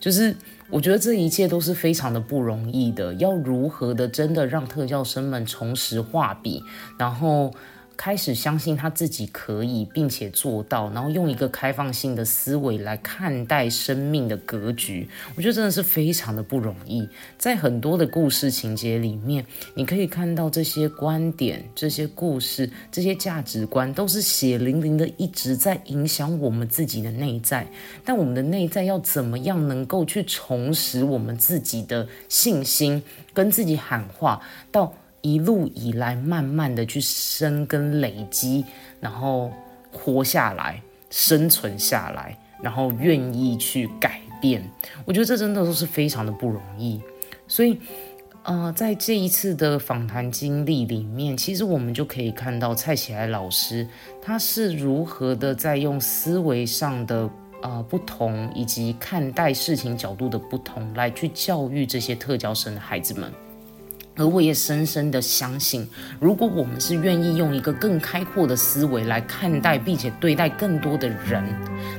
就是我觉得这一切都是非常的不容易的，要如何的真的让特教生们重拾画笔，然后。开始相信他自己可以，并且做到，然后用一个开放性的思维来看待生命的格局，我觉得真的是非常的不容易。在很多的故事情节里面，你可以看到这些观点、这些故事、这些价值观，都是血淋淋的一直在影响我们自己的内在。但我们的内在要怎么样能够去重拾我们自己的信心，跟自己喊话到？一路以来，慢慢的去生根累积，然后活下来，生存下来，然后愿意去改变。我觉得这真的都是非常的不容易。所以，呃，在这一次的访谈经历里面，其实我们就可以看到蔡启来老师他是如何的在用思维上的呃不同，以及看待事情角度的不同，来去教育这些特教生的孩子们。而我也深深的相信，如果我们是愿意用一个更开阔的思维来看待，并且对待更多的人，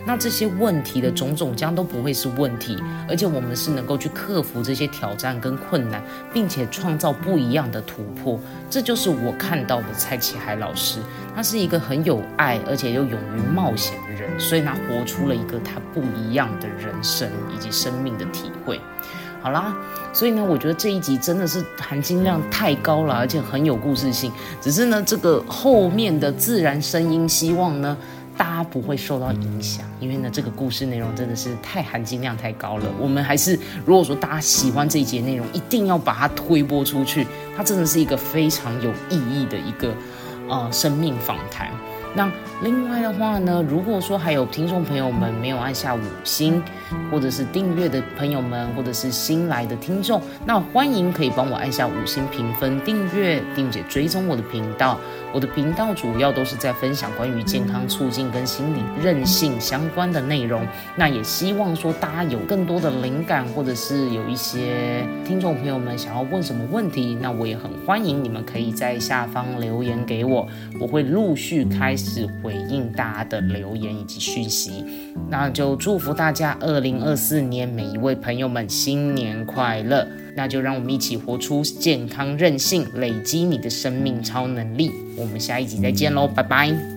那这些问题的种种将都不会是问题，而且我们是能够去克服这些挑战跟困难，并且创造不一样的突破。这就是我看到的蔡启海老师，他是一个很有爱，而且又勇于冒险的人，所以他活出了一个他不一样的人生以及生命的体会。好啦，所以呢，我觉得这一集真的是含金量太高了，而且很有故事性。只是呢，这个后面的自然声音，希望呢大家不会受到影响，因为呢这个故事内容真的是太含金量太高了。我们还是如果说大家喜欢这一节内容，一定要把它推播出去。它真的是一个非常有意义的一个呃生命访谈。那另外的话呢，如果说还有听众朋友们没有按下五星，或者是订阅的朋友们，或者是新来的听众，那欢迎可以帮我按下五星评分、订阅，并且追踪我的频道。我的频道主要都是在分享关于健康促进跟心理韧性相关的内容。那也希望说大家有更多的灵感，或者是有一些听众朋友们想要问什么问题，那我也很欢迎你们可以在下方留言给我，我会陆续开始回应大家的留言以及讯息。那就祝福大家二零二四年每一位朋友们新年快乐！那就让我们一起活出健康任性，累积你的生命超能力。我们下一集再见喽，拜拜。